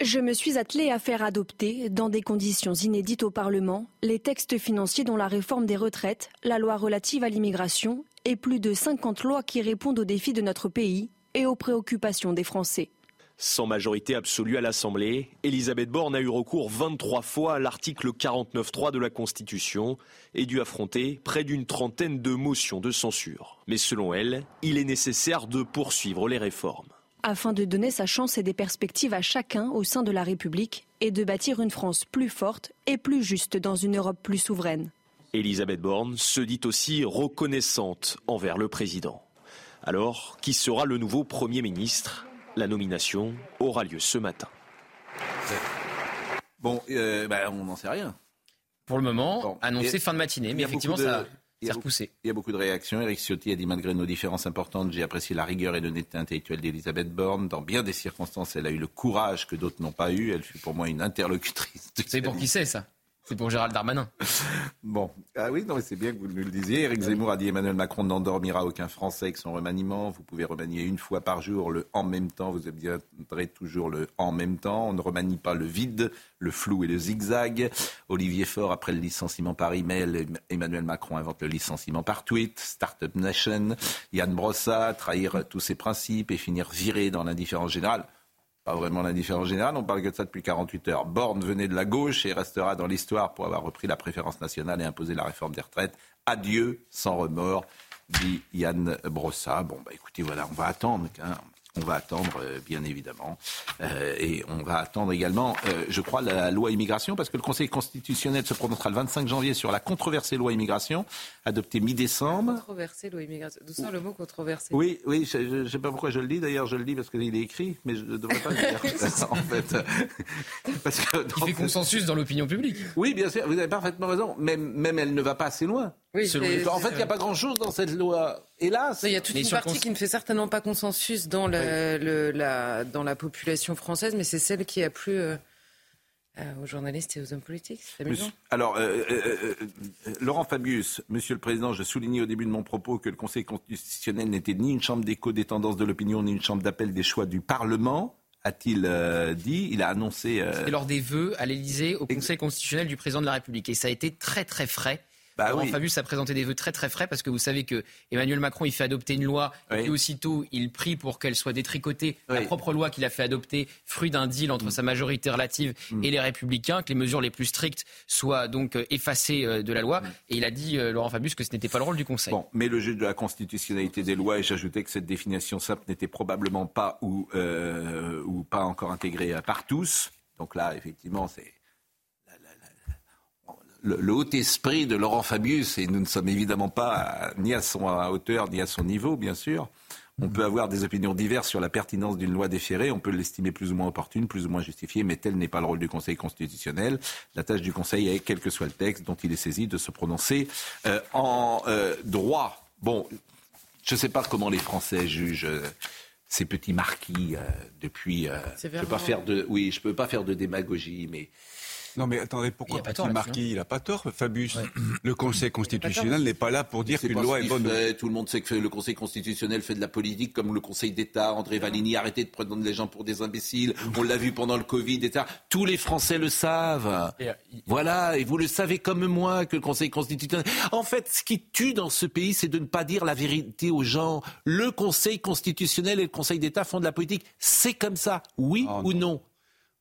Je me suis attelée à faire adopter, dans des conditions inédites au Parlement, les textes financiers dont la réforme des retraites, la loi relative à l'immigration et plus de 50 lois qui répondent aux défis de notre pays et aux préoccupations des Français. Sans majorité absolue à l'Assemblée, Elisabeth Borne a eu recours 23 fois à l'article 49.3 de la Constitution et dû affronter près d'une trentaine de motions de censure. Mais selon elle, il est nécessaire de poursuivre les réformes afin de donner sa chance et des perspectives à chacun au sein de la République et de bâtir une France plus forte et plus juste dans une Europe plus souveraine. Elisabeth Borne se dit aussi reconnaissante envers le président. Alors, qui sera le nouveau Premier ministre? La nomination aura lieu ce matin. Bon, euh, bah, on n'en sait rien. Pour le moment, annoncé fin de matinée, mais effectivement, ça, il y, a beaucoup de réactions. Eric Ciotti a dit malgré nos différences importantes, j'ai apprécié la rigueur et l'honnêteté intellectuelle d'Elisabeth Borne. Dans bien des circonstances, elle a eu le courage que d'autres n'ont pas eu. Elle fut pour moi une interlocutrice. C'est pour qui c'est ça? C'est pour Gérald Darmanin. Bon, ah oui, non, c'est bien que vous nous le disiez. Éric Zemmour a dit Emmanuel Macron n'endormira aucun Français avec son remaniement. Vous pouvez remanier une fois par jour le en même temps. Vous obtiendrez toujours le en même temps. On ne remanie pas le vide, le flou et le zigzag. Olivier Faure, après le licenciement par email, Emmanuel Macron invente le licenciement par tweet. Startup Nation. Yann Brossa, trahir tous ses principes et finir viré dans l'indifférence générale pas vraiment l'indifférence générale, on parle que de ça depuis 48 heures. Borne venait de la gauche et restera dans l'histoire pour avoir repris la préférence nationale et imposé la réforme des retraites. Adieu sans remords, dit Yann Brossa. Bon, bah écoutez, voilà, on va attendre. Hein. On va attendre, euh, bien évidemment. Euh, et on va attendre également, euh, je crois, la loi immigration, parce que le Conseil constitutionnel se prononcera le 25 janvier sur la controversée loi immigration, adoptée mi-décembre. Controversée loi immigration. D'où sort le mot controversée? Oui, oui, je ne sais pas pourquoi je le dis. D'ailleurs, je le dis parce qu'il est écrit, mais je ne devrais pas le dire. en fait. parce que, Il fait consensus dans l'opinion publique. Oui, bien sûr, vous avez parfaitement raison. Même, même elle ne va pas assez loin. Oui, en fait, il n'y a pas grand-chose dans cette loi. Hélas. Il y a toute une partie qui ne fait certainement pas consensus dans, le, la, dans la population française, mais c'est celle qui a plu euh, euh, aux journalistes et aux hommes politiques. C'est amusant. Alors, euh, Laurent Fabius, Monsieur le Président, je soulignais au début de mon propos que le Conseil constitutionnel n'était ni une chambre d'écho des tendances de l'opinion, ni une chambre d'appel des choix du Parlement a-t-il dit. Il a annoncé. C'était lors des vœux à l'Élysée au Conseil constitutionnel du président de la République. Et ça a été très très frais. Bah Laurent Fabius a présenté des vœux très très frais parce que vous savez que Emmanuel Macron il fait adopter une loi et aussitôt il prie pour qu'elle soit détricotée. La propre loi qu'il a fait adopter, fruit d'un deal entre mm. sa majorité relative mm. et les Républicains, que les mesures les plus strictes soient donc euh, effacées euh, de la loi. Mm. Et il a dit euh, Laurent Fabius que ce n'était pas le rôle du Conseil. Bon, mais le jeu de la constitutionnalité des lois et j'ajoutais que cette définition simple n'était probablement pas ou, ou pas encore intégrée par tous. Donc là, effectivement, c'est le, haut esprit de Laurent Fabius, et nous ne sommes évidemment pas ni à son hauteur ni à son niveau, bien sûr. On peut avoir des opinions diverses sur la pertinence d'une loi déférée, on peut l'estimer plus ou moins opportune, plus ou moins justifiée, mais tel n'est pas le rôle du Conseil constitutionnel. La tâche du Conseil est, quel que soit le texte dont il est saisi, de se prononcer euh, en euh, droit. Bon, je ne sais pas comment les Français jugent euh, ces petits marquis depuis. je peux pas faire de, oui, je peux pas faire de démagogie, mais Non mais attendez, pourquoi Petit Marquis Il n'a pas tort, Fabius. Le Conseil constitutionnel n'est pas là pour dire qu'une loi est bonne. Tout le monde sait que le Conseil constitutionnel fait de la politique comme le Conseil d'État. André Valigny, arrêtez de prendre les gens pour des imbéciles. On l'a vu pendant le Covid, etc. Tous les Français le savent. Voilà, et vous le savez comme moi que le Conseil constitutionnel. En fait, ce qui tue dans ce pays, c'est de ne pas dire la vérité aux gens. Le Conseil constitutionnel et le Conseil d'État font de la politique. C'est comme ça, oui ah, ou non non,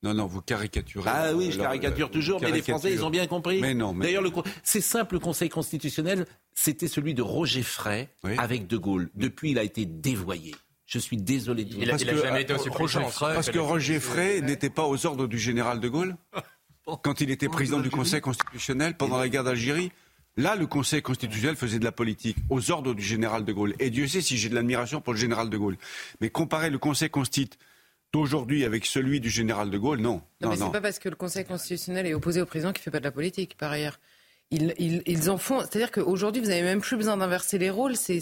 non, vous caricaturez. Ah oui, je caricature toujours, mais les Français, ils ont bien compris. Mais non, mais... D'ailleurs, c'est simple, le Conseil constitutionnel, c'était celui de Roger Frey avec De Gaulle. Depuis, il a été dévoyé. Je suis désolé de dire. Il n'a jamais été aussi proche. Parce que Roger Frey n'était pas aux ordres du général De Gaulle quand il était président du Conseil constitutionnel pendant la guerre d'Algérie. Là, le Conseil constitutionnel faisait de la politique aux ordres du général de Gaulle. Et Dieu sait si j'ai de l'admiration pour le général de Gaulle. Mais comparer le Conseil constitutionnel d'aujourd'hui avec celui du général de Gaulle, non. Non, mais c'est pas parce que le Conseil constitutionnel est opposé au président qu'il fait pas de la politique, par ailleurs. Ils, ils, en font. C'est-à-dire qu'aujourd'hui, vous n'avez même plus besoin d'inverser les rôles. C'est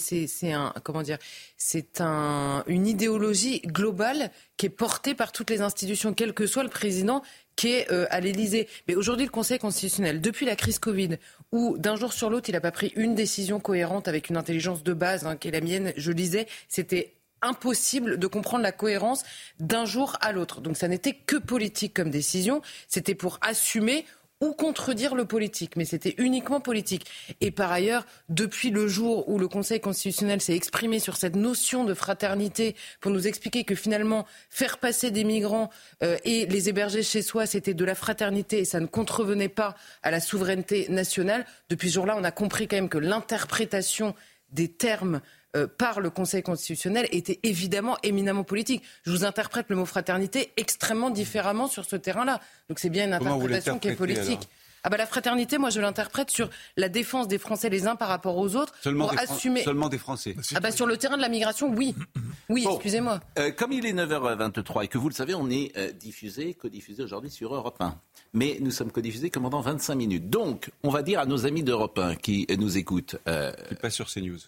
un comment dire C'est un, une idéologie globale qui est portée par toutes les institutions, quel que soit le président qui est euh, à l'Élysée. Mais aujourd'hui, le Conseil constitutionnel, depuis la crise Covid, où d'un jour sur l'autre, il n'a pas pris une décision cohérente avec une intelligence de base, hein, qui est la mienne, je lisais, c'était impossible de comprendre la cohérence d'un jour à l'autre. Donc ça n'était que politique comme décision, c'était pour assumer ou contredire le politique, mais c'était uniquement politique. Et par ailleurs, depuis le jour où le Conseil constitutionnel s'est exprimé sur cette notion de fraternité pour nous expliquer que finalement faire passer des migrants euh, et les héberger chez soi, c'était de la fraternité et ça ne contrevenait pas à la souveraineté nationale, depuis ce jour-là, on a compris quand même que l'interprétation des termes euh, par le Conseil constitutionnel était évidemment éminemment politique. Je vous interprète le mot fraternité extrêmement différemment sur ce terrain-là. Donc c'est bien une interprétation qui est politique. Ah bah la fraternité, moi je l'interprète sur la défense des Français les uns par rapport aux autres seulement pour des assumer. Seulement des Français. Ah bah sur le terrain de la migration, oui. Oui, excusez-moi. Euh, comme il est 9h23 et que vous le savez, on est euh, diffusé, codiffusé aujourd'hui sur Europe 1. Mais nous sommes codiffusés comme pendant 25 minutes. Donc, on va dire à nos amis d'Europe 1 qui nous écoutent. Euh, pas sur CNews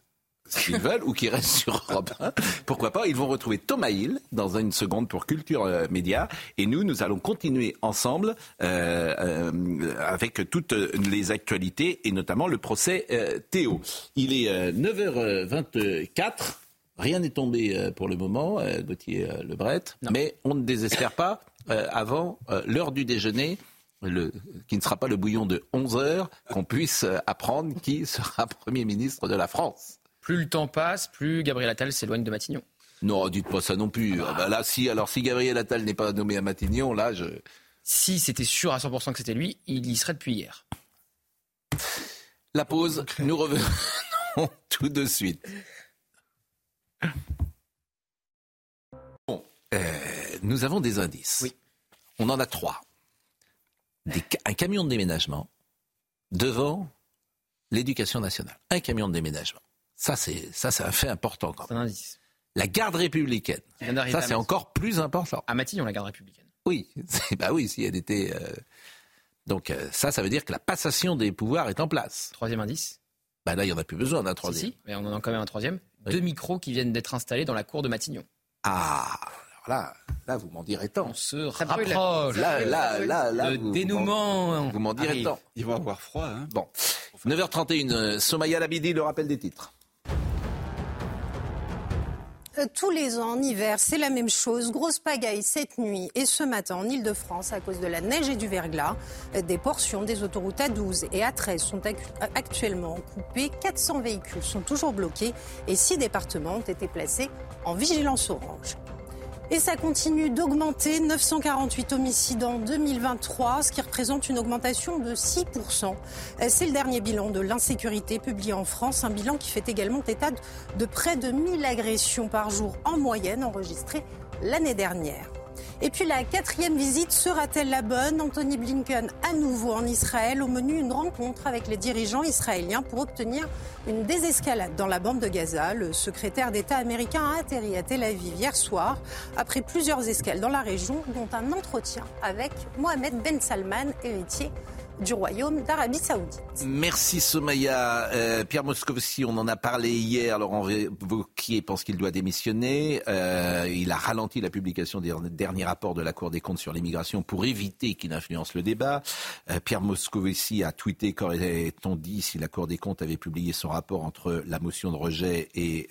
s'ils veulent, ou qui restent sur Europe 1. Pourquoi pas Ils vont retrouver Thomas Hill dans une seconde pour Culture euh, Média. Et nous, nous allons continuer ensemble euh, euh, avec toutes les actualités et notamment le procès Théo. Il est 9h24. Rien n'est tombé pour le moment, Gauthier Lebret, mais on ne désespère pas avant l'heure du déjeuner. Le, qui ne sera pas le bouillon de 11 heures, qu'on puisse apprendre qui sera Premier ministre de la France plus le temps passe, plus Gabriel Attal s'éloigne de Matignon. Non, dites pas ça non plus. Ah bah là, si, alors si Gabriel Attal n'est pas nommé à Matignon, là, je. Si c'était sûr à 100% que c'était lui, il y serait depuis hier. La pause, nous revenons tout de suite. Bon, euh, nous avons des indices. Oui. On en a trois. un camion de déménagement devant l'éducation nationale. Un camion de déménagement. Ça, c'est ça, c'est un fait important quand même. La garde républicaine. Ça, c'est encore plus important. À Matignon, la garde républicaine. Oui, bah oui, si elle était. Euh, donc euh, ça, ça veut dire que la passation des pouvoirs est en place. Troisième indice. Bah là, il n'y en a plus besoin d'un troisième. Si, mais on en a quand même un troisième. Deux micros qui viennent d'être installés dans la cour de Matignon. Ah, alors là, là, vous m'en direz tant. On se rapproche. Là, là, là, là, le dénouement. Vous m'en direz tant. Ils vont avoir froid. Hein. Bon, 9h31, euh, Somaya Labidi, le rappel des titres. Euh, tous les ans, en hiver, c'est la même chose. Grosse pagaille cette nuit et ce matin en Ile-de-France à cause de la neige et du verglas. Euh, des portions des autoroutes A12 et A13 sont actuellement coupées. 400 véhicules sont toujours bloqués et 6 départements ont été placés en vigilance orange. Et ça continue d'augmenter, 948 homicides en 2023, ce qui représente une augmentation de 6%. C'est le dernier bilan de l'insécurité publié en France, un bilan qui fait également état de près de 1000 agressions par jour en moyenne enregistrées l'année dernière. Et puis la quatrième visite sera-t-elle la bonne? Anthony Blinken à nouveau en Israël au menu une rencontre avec les dirigeants israéliens pour obtenir une désescalade dans la bande de Gaza. Le secrétaire d'État américain a atterri à Tel Aviv hier soir après plusieurs escales dans la région dont un entretien avec Mohamed Ben Salman, héritier du Royaume d'Arabie Saoudite. Merci Somaya. Euh, Pierre Moscovici, on en a parlé hier. Laurent Wauquiez pense qu'il doit démissionner. Euh, il a ralenti la publication des derniers rapports de la Cour des comptes sur l'immigration pour éviter qu'il influence le débat. Euh, Pierre Moscovici a tweeté qu'aurait-on dit si la Cour des comptes avait publié son rapport entre la motion de rejet et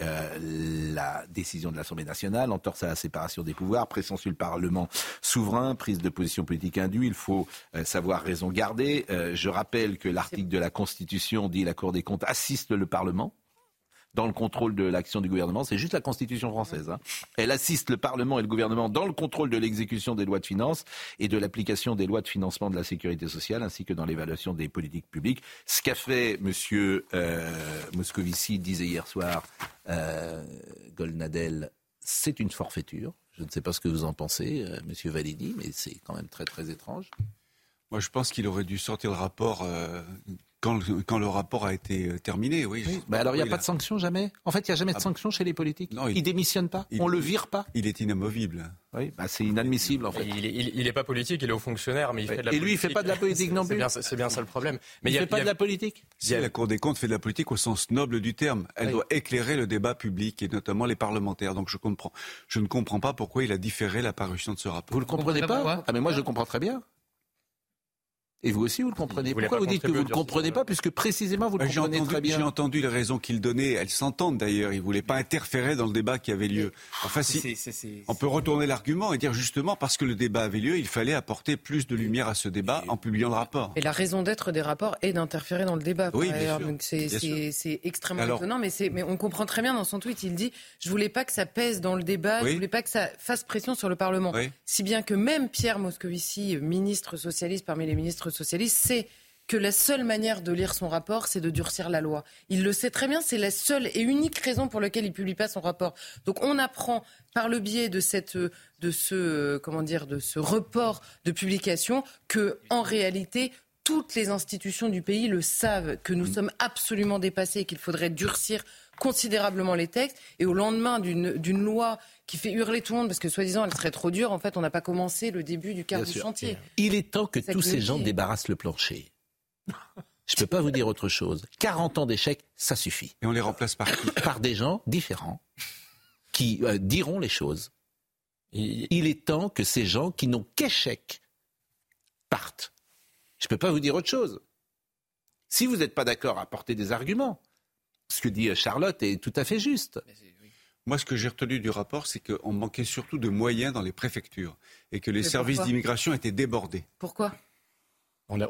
la décision de l'Assemblée nationale, entorse à la séparation des pouvoirs, pression sur le Parlement souverain, prise de position politique indue. Il faut savoir raison garder. Euh, je rappelle que l'article de la Constitution dit la Cour des comptes assiste le Parlement dans le contrôle de l'action du gouvernement. C'est juste la Constitution française. Hein. Elle assiste le Parlement et le gouvernement dans le contrôle de l'exécution des lois de finances et de l'application des lois de financement de la sécurité sociale, ainsi que dans l'évaluation des politiques publiques. Ce qu'a fait M. Euh, Moscovici, disait hier soir euh, Goldnadel, c'est une forfaiture. Je ne sais pas ce que vous en pensez, euh, M. Validi, mais c'est quand même très très étrange. Moi, je pense qu'il aurait dû sortir le rapport euh, quand, le, quand, le rapport a été euh, terminé. Oui. Mais alors, il n'y a pas de sanction jamais? En fait, il n'y a jamais de ah sanction chez les politiques? Non, il, ne démissionne pas? On le vire pas? Il est inamovible. Oui, bah, c'est inadmissible en fait. Il n'est pas politique, il est haut fonctionnaire, mais il fait de la Et lui, il fait pas de la politique non plus. C'est bien, ça le problème. Mais il ne fait pas de la politique? Si la Cour des comptes fait de la politique au sens noble du terme, elle doit éclairer le débat public et notamment les parlementaires. Donc je comprends, je ne comprends pas pourquoi il a différé la parution de ce rapport. Vous le comprenez pas? Ah mais moi je comprends très bien. Et vous aussi, vous le comprenez. Pourquoi vous dites que vous ne le comprenez pas, puisque précisément vous le comprenez très bien J'ai entendu les raisons qu'il donnait. Elles s'entendent d'ailleurs. Il ne voulait pas interférer dans le débat qui avait lieu. Enfin, si, on peut retourner l'argument et dire justement parce que le débat avait lieu, il fallait apporter plus de lumière à ce débat en publiant le rapport. Et la raison d'être des rapports est d'interférer dans le débat. Oui, c'est extrêmement étonnant, mais, mais on comprend très bien dans son tweet. Il dit je voulais pas que ça pèse dans le débat, je voulais pas que ça fasse pression sur le Parlement. Si bien que même Pierre Moscovici, ministre socialiste parmi les ministres socialiste sait que la seule manière de lire son rapport, c'est de durcir la loi. Il le sait très bien, c'est la seule et unique raison pour laquelle il ne publie pas son rapport. Donc on apprend par le biais de, cette, de, ce, comment dire, de ce report de publication que, en réalité, toutes les institutions du pays le savent, que nous sommes absolument dépassés et qu'il faudrait durcir considérablement les textes. Et au lendemain d'une loi qui fait hurler tout le monde parce que soi-disant elle serait trop dure. En fait, on n'a pas commencé le début du quart du chantier. Il est temps que tous ces gens débarrassent le plancher. Je ne peux pas vous dire autre chose. 40 ans d'échecs, ça suffit. Et on les remplace par Par des gens différents qui euh, diront les choses. Il est temps que ces gens qui n'ont qu'échec partent. Je ne peux pas vous dire autre chose. Si vous n'êtes pas d'accord, à apporter des arguments. Ce que dit Charlotte est tout à fait juste. Moi, ce que j'ai retenu du rapport, c'est qu'on manquait surtout de moyens dans les préfectures et que les services d'immigration étaient débordés. Pourquoi?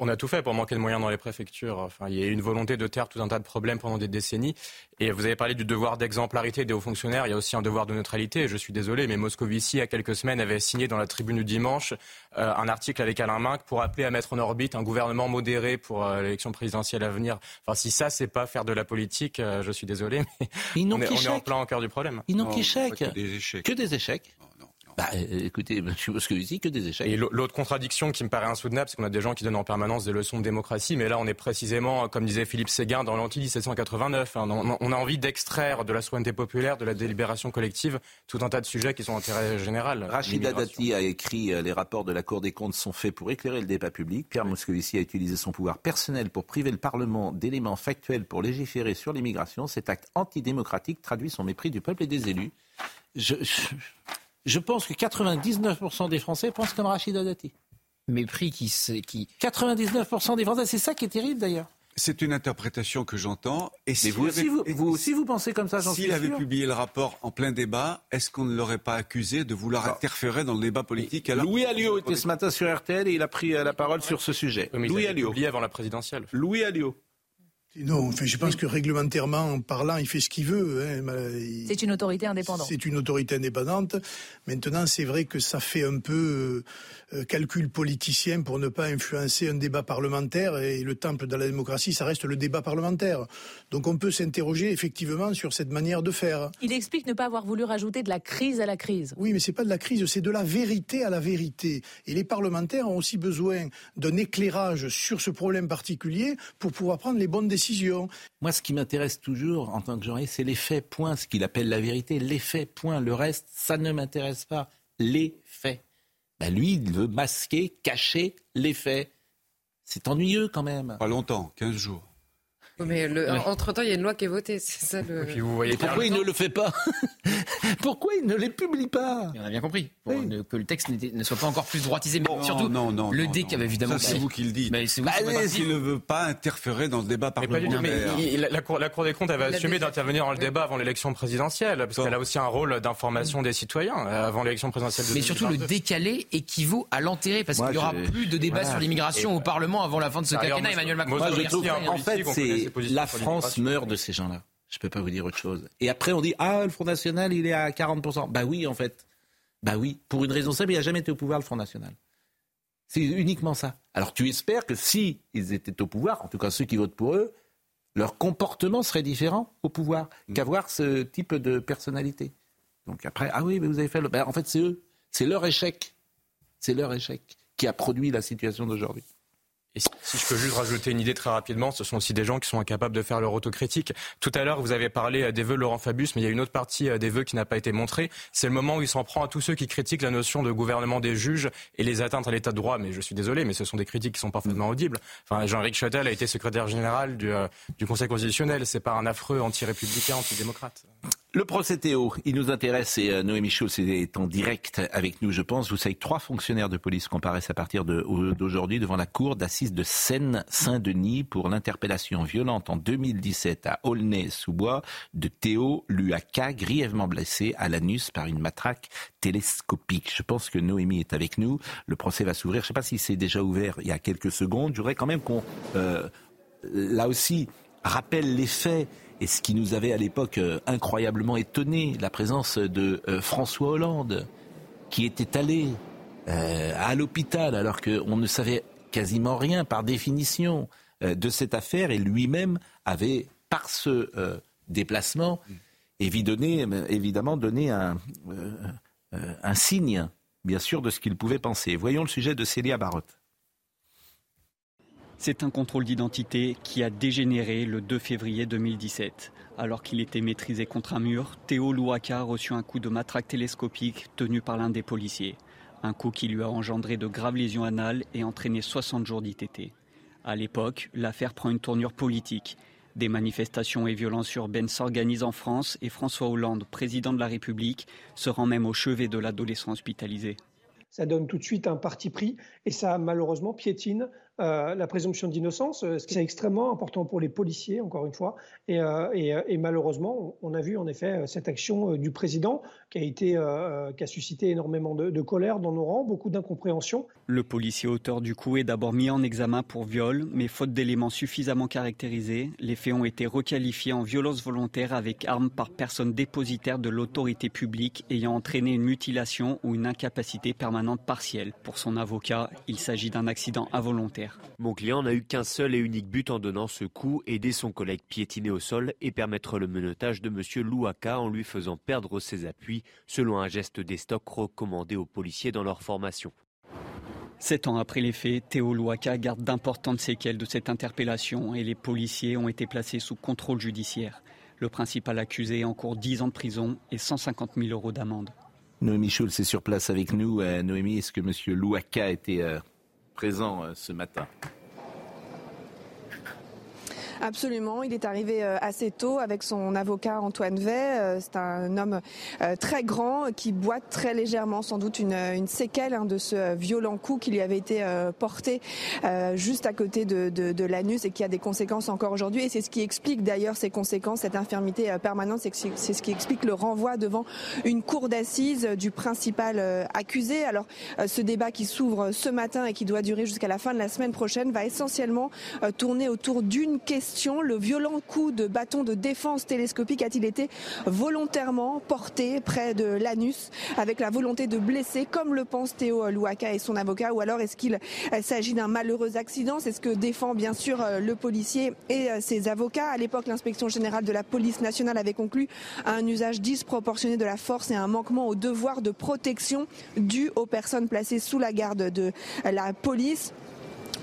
On a, tout fait pour manquer de moyens dans les préfectures. Enfin, il y a eu une volonté de taire tout un tas de problèmes pendant des décennies. Et vous avez parlé du devoir d'exemplarité des hauts fonctionnaires. Il y a aussi un devoir de neutralité. Je suis désolé, mais Moscovici, il y a quelques semaines, avait signé dans la tribune du dimanche euh, un article avec Alain Minck pour appeler à mettre en orbite un gouvernement modéré pour euh, l'élection présidentielle à venir. Enfin, si ça, c'est pas faire de la politique, euh, je suis désolé, mais on est, on, est, en plein au cœur du problème. Ils n'ont qu'échec. Que des échecs. Bah, euh, écoutez, je pense que ici, que des échecs. Et l'autre contradiction qui me paraît insoutenable, c'est qu'on a des gens qui donnent en permanence des leçons de démocratie, mais là, on est précisément, comme disait Philippe Séguin, dans l'anti-1789. Hein. On a envie d'extraire de la souveraineté populaire, de la délibération collective, tout un tas de sujets qui sont d'intérêt général. Rachida Dati a écrit euh, Les rapports de la Cour des comptes sont faits pour éclairer le débat public. Pierre Moscovici a utilisé son pouvoir personnel pour priver le Parlement d'éléments factuels pour légiférer sur l'immigration. Cet acte antidémocratique traduit son mépris du peuple et des élus. je... Je pense que 99% des Français pensent comme Rachida Dati. Mépris qui, qui... 99% des Français, c'est ça qui est terrible d'ailleurs. C'est une interprétation que j'entends. Et si vous, vous, aussi, vous pensez comme ça, j'en S'il avait publié le rapport en plein débat, est-ce qu'on ne l'aurait pas accusé de vouloir interférer dans le débat politique Louis Alliot était ce matin sur RTL et il a pris euh, la parole sur ce sujet. Louis Alliot. avant la présidentielle. Louis Alliot. Non, enfin, je pense que réglementairement parlant, il fait ce qu'il veut. Hein. C'est une autorité indépendante. C'est une autorité indépendante. Maintenant, c'est vrai que ça fait un peu euh, calcul politicien pour ne pas influencer un débat parlementaire. Et le temple de la démocratie, ça reste le débat parlementaire. Donc on peut s'interroger effectivement sur cette manière de faire. Il explique ne pas avoir voulu rajouter de la crise à la crise. Oui, mais c'est pas de la crise, c'est de la vérité à la vérité. Et les parlementaires ont aussi besoin d'un éclairage sur ce problème particulier pour pouvoir prendre les bonnes décisions moi, ce qui m'intéresse toujours en tant que journaliste, c'est les faits, point. Ce qu'il appelle la vérité, les faits, point. Le reste, ça ne m'intéresse pas. Les faits. Ben, lui, il veut masquer, cacher les faits. C'est ennuyeux quand même. Pas longtemps, 15 jours. Mais entre-temps, il y a une loi qui est votée, c'est ça le... vous voyez pourquoi il ne le fait pas? Pourquoi il ne les publie pas? On a bien compris. Pour que le texte ne soit pas encore plus droitisé. Mais surtout, non, non, le déc évidemment... Ça, c'est vous qui le dites. Mais bah, il ne veut pas interférer dans le débat parlementaire. Mais la, cour, la, Cour, des comptes avait assumé d'intervenir dans le débat avant l'élection présidentielle, parce qu'elle a aussi un rôle d'information des citoyens euh, avant l'élection présidentielle de Mais surtout, le décaler équivaut à l'enterrer, parce qu'il n'y aura plus de débat sur l'immigration au Parlement avant la fin de ce quinquennat. Emmanuel Macron. En fait, c'est la France meurt de ces gens-là. Je ne peux pas vous dire autre chose. Et après, on dit Ah, le Front National, il est à 40%. Bah oui, en fait. Bah oui, pour une raison simple, il n'a jamais été au pouvoir, le Front National. C'est uniquement ça. Alors tu espères que si ils étaient au pouvoir, en tout cas ceux qui votent pour eux, leur comportement serait différent au pouvoir mm. qu'avoir ce type de personnalité. Donc après, ah oui, mais vous avez fait le. Ben, en fait, c'est eux. C'est leur échec. C'est leur échec qui a produit la situation d'aujourd'hui. Si je peux juste rajouter une idée très rapidement, ce sont aussi des gens qui sont incapables de faire leur autocritique. Tout à l'heure, vous avez parlé euh, des vœux Laurent Fabius, mais il y a une autre partie euh, des vœux qui n'a pas été montrée. C'est le moment où il s'en prend à tous ceux qui critiquent la notion de gouvernement des juges et les atteintes à l'état de droit. Mais je suis désolé, mais ce sont des critiques qui sont parfaitement audibles. Enfin, Jean-Eric Châtel a été secrétaire général du, euh, du Conseil constitutionnel. C'est pas un affreux anti-républicain, anti-démocrate. Le procès Théo, il nous intéresse et euh, Noémie Schulz est en direct avec nous, je pense. Vous savez trois fonctionnaires de police comparaissent à partir d'aujourd'hui devant la cour d'assises de Seine-Saint-Denis pour l'interpellation violente en 2017 à Aulnay-sous-Bois de Théo Luaka, grièvement blessé à l'anus par une matraque télescopique. Je pense que Noémie est avec nous. Le procès va s'ouvrir. Je ne sais pas si c'est déjà ouvert il y a quelques secondes. Je voudrais quand même qu'on, euh, là aussi, rappelle les faits et ce qui nous avait à l'époque euh, incroyablement étonné, la présence de euh, François Hollande, qui était allé euh, à l'hôpital alors qu'on ne savait quasiment rien par définition de cette affaire et lui-même avait, par ce déplacement, évidemment donné un, un signe, bien sûr, de ce qu'il pouvait penser. Voyons le sujet de Célia Barotte. C'est un contrôle d'identité qui a dégénéré le 2 février 2017. Alors qu'il était maîtrisé contre un mur, Théo Louaka a reçu un coup de matraque télescopique tenu par l'un des policiers. Un coup qui lui a engendré de graves lésions anales et entraîné 60 jours d'ITT. À l'époque, l'affaire prend une tournure politique. Des manifestations et violences urbaines s'organisent en France et François Hollande, président de la République, se rend même au chevet de l'adolescent hospitalisé. Ça donne tout de suite un parti pris et ça malheureusement piétine euh, la présomption d'innocence, euh, ce qui est extrêmement important pour les policiers, encore une fois. Et, euh, malheureusement, on a vu en effet cette action du président qui a, été, qui a suscité énormément de, de, colère dans nos rangs, beaucoup d'incompréhension. Le policier auteur du coup est d'abord mis en examen pour viol, mais faute d'éléments suffisamment caractérisés, les faits ont été requalifiés en violence volontaire avec arme par personne dépositaire de l'autorité publique ayant entraîné une mutilation ou une incapacité permanente partielle. Pour son avocat, il s'agit d'un accident involontaire. Mon client n'a eu qu'un seul et unique but en donnant ce coup, aider son collègue piétiné au sol et permettre le menottage de M. Louaka en lui faisant perdre ses appuis, selon un geste des stocks recommandé aux policiers dans leur formation. Sept ans après les faits, Théo Louaka garde d'importantes séquelles de cette interpellation et les policiers ont été placés sous contrôle judiciaire. Le principal accusé encourt 10 ans de prison et 150 000 euros d'amende. Noémie Schulz est sur place avec nous. Euh, Noémie, est-ce que M. Louaka était euh, présent euh, ce matin? Absolument, il est arrivé euh, assez tôt avec son avocat Antoine Vey. Euh, c'est un homme euh, très grand qui boite très légèrement, sans doute une, séquelle hein, de ce violent coup qui lui avait été porté juste à côté de, l'anus et qui a des conséquences encore aujourd'hui. Et c'est ce qui explique d'ailleurs ces conséquences, cette infirmité permanente, c'est ce qui explique le renvoi devant une cour d'assises du principal accusé. Alors ce débat qui s'ouvre ce matin et qui doit durer jusqu'à la fin de la semaine prochaine va essentiellement tourner autour d'une question le violent coup de bâton de défense télescopique a-t-il été volontairement porté près de l'anus avec la volonté de blesser, comme le pense Théo Louaka et son avocat, ou alors est-ce qu'il s'agit d'un malheureux accident? C'est ce que défend bien sûr le policier et ses avocats. À l'époque, l'inspection générale de la police nationale avait conclu à un usage disproportionné de la force et un manquement au devoir de protection dû aux personnes placées sous la garde de la police.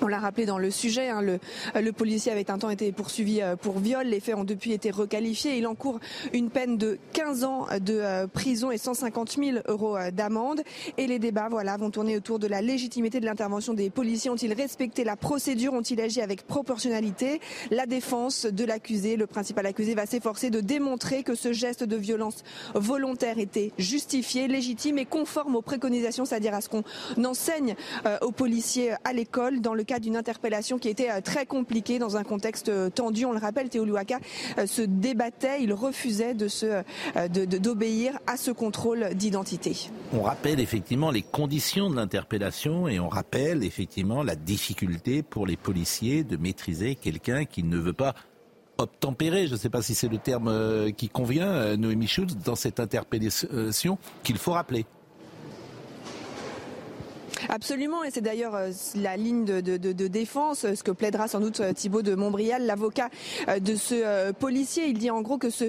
On l'a rappelé dans le sujet, hein, le, le, policier avait un temps été poursuivi euh, pour viol. Les faits ont depuis été requalifiés. Il encourt une peine de 15 ans de euh, prison et 150 000 euros euh, d'amende. Et les débats voilà, vont tourner autour de la légitimité de l'intervention des policiers. Ont-ils respecté la procédure? Ont-ils agi avec proportionnalité? La défense de l'accusé, le principal accusé, va s'efforcer de démontrer que ce geste de violence volontaire était justifié, légitime et conforme aux préconisations, c'est-à-dire à ce qu'on enseigne aux policiers à l'école dans le cas d'une interpellation qui était euh, très compliquée dans un contexte euh, tendu. On le rappelle, Théo euh, se débattait, il refusait d'obéir à ce contrôle d'identité. On rappelle effectivement les conditions de l'interpellation et on rappelle effectivement la difficulté pour les policiers de maîtriser quelqu'un qui ne veut pas obtempérer, je ne sais pas si c'est le terme qui convient, Noémie Schultz, dans cette interpellation qu'il faut rappeler. Absolument, et c'est d'ailleurs euh, la ligne de, de, de, défense, ce que plaidera sans doute euh, Thibault de Montbrial, l'avocat euh, de ce policier. Il dit en gros que, ce,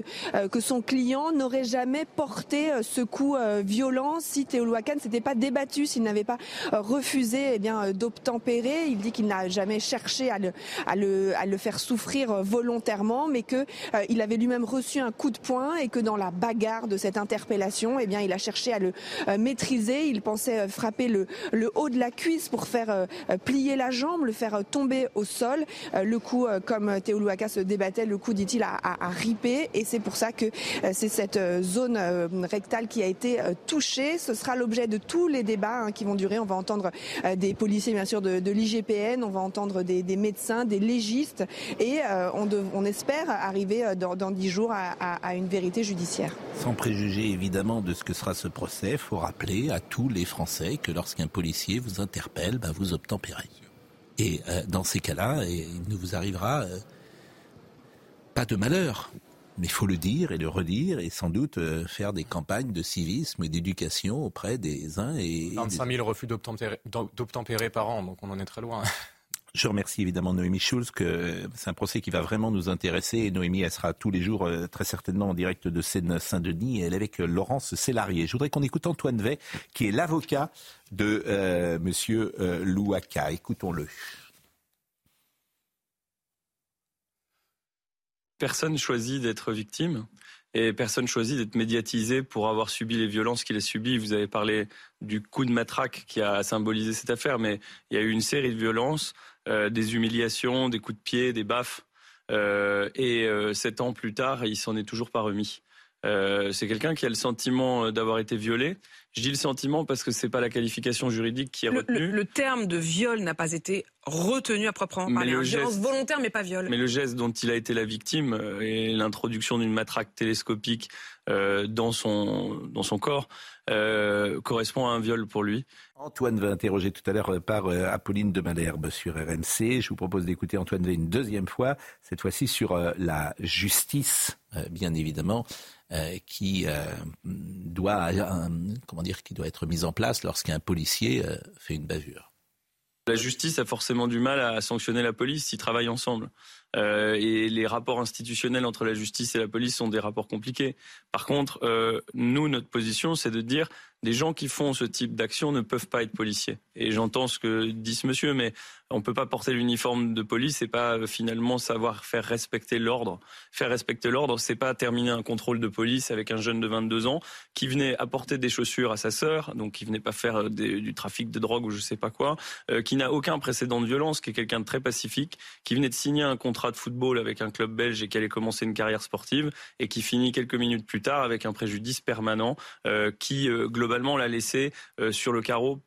que son client n'aurait jamais porté ce coup violent si Théo Louakan ne s'était pas débattu, s'il n'avait pas refusé eh bien d'obtempérer. Il dit qu'il n'a jamais cherché à le, à, le, à le faire souffrir volontairement, mais que il avait lui-même reçu un coup de poing et que dans la bagarre de cette interpellation, eh bien, il a cherché à le maîtriser. Il pensait frapper le, le haut de la cuisse pour faire euh, plier la jambe, le faire tomber au sol. Euh, le coup, euh, comme Théo Louaka se débattait, le coup, dit-il, a, a, ripé. Et c'est pour ça que c'est cette zone rectale qui a été touchée. Ce sera l'objet de tous les débats hein, qui vont durer. On va entendre des policiers, bien sûr, de, l'IGPN. On va entendre des, médecins, des légistes. Et on, espère arriver dans dix jours à, à, une vérité judiciaire. Sans préjuger évidemment de ce que sera ce procès, il faut rappeler à tous les Français que lorsqu'un policier vous interpelle, ben vous obtempérez. Et euh, dans ces cas-là, il ne vous arrivera euh, pas de malheur. Mais il faut le dire et le redire et sans doute euh, faire des campagnes de civisme et d'éducation auprès des uns et 25 000 refus d'obtempérer par an, donc on en est très loin. Je remercie évidemment Noémie Schulz, que c'est un procès qui va vraiment nous intéresser. Et Noémie, elle sera tous les jours euh, très certainement en direct de Seine-Saint-Denis. Elle est avec euh, Laurence Sélarié. Je voudrais qu'on écoute Antoine Vey, qui est l'avocat de euh, Monsieur euh, Louaka. Écoutons-le. Personne choisit d'être victime et personne choisit d'être médiatisé pour avoir subi les violences qu'il a subies. Vous avez parlé du coup de matraque qui a symbolisé cette affaire, mais il y a eu une série de violences euh, des humiliations, des coups de pied, des baffes. Euh, et euh, sept ans plus tard, il s'en est toujours pas remis. c'est quelqu'un qui a le sentiment d'avoir été violé. Je dis le sentiment parce que c'est pas la qualification juridique qui est retenue. Le, terme de viol n'a pas été retenu à proprement parler. Hein. Violence volontaire, mais pas viol. Mais le geste dont il a été la victime et l'introduction d'une matraque télescopique dans son dans son corps correspond à un viol pour lui. Antoine va interroger tout à l'heure par euh, Apolline de Malherbe sur RMC. Je vous propose d'écouter Antoine V une deuxième fois, cette fois-ci sur euh, la justice, euh, bien évidemment, qui doit, comment dire, qui doit être mise en place lorsqu'un policier fait une bavure. La justice a forcément du mal à sanctionner la police, ils travaillent ensemble. et les rapports institutionnels entre la justice et la police sont des rapports compliqués. Par contre, nous, notre position, c'est de dire des gens qui font ce type d'action ne peuvent pas être policiers. Et j'entends ce que dit ce monsieur, mais on ne peut pas porter l'uniforme de police et pas euh, finalement savoir faire respecter l'ordre. Faire respecter l'ordre, c'est pas terminer un contrôle de police avec un jeune de 22 ans qui venait apporter des chaussures à sa sœur, donc qui venait pas faire euh, du trafic de drogue ou je sais pas quoi, euh, qui n'a aucun précédent de violence, qui est quelqu'un de très pacifique, qui venait de signer un contrat de football avec un club belge et qui allait commencer une carrière sportive et qui finit quelques minutes plus tard avec un préjudice permanent qui globalement globalement l'a laissé euh, sur le carreau.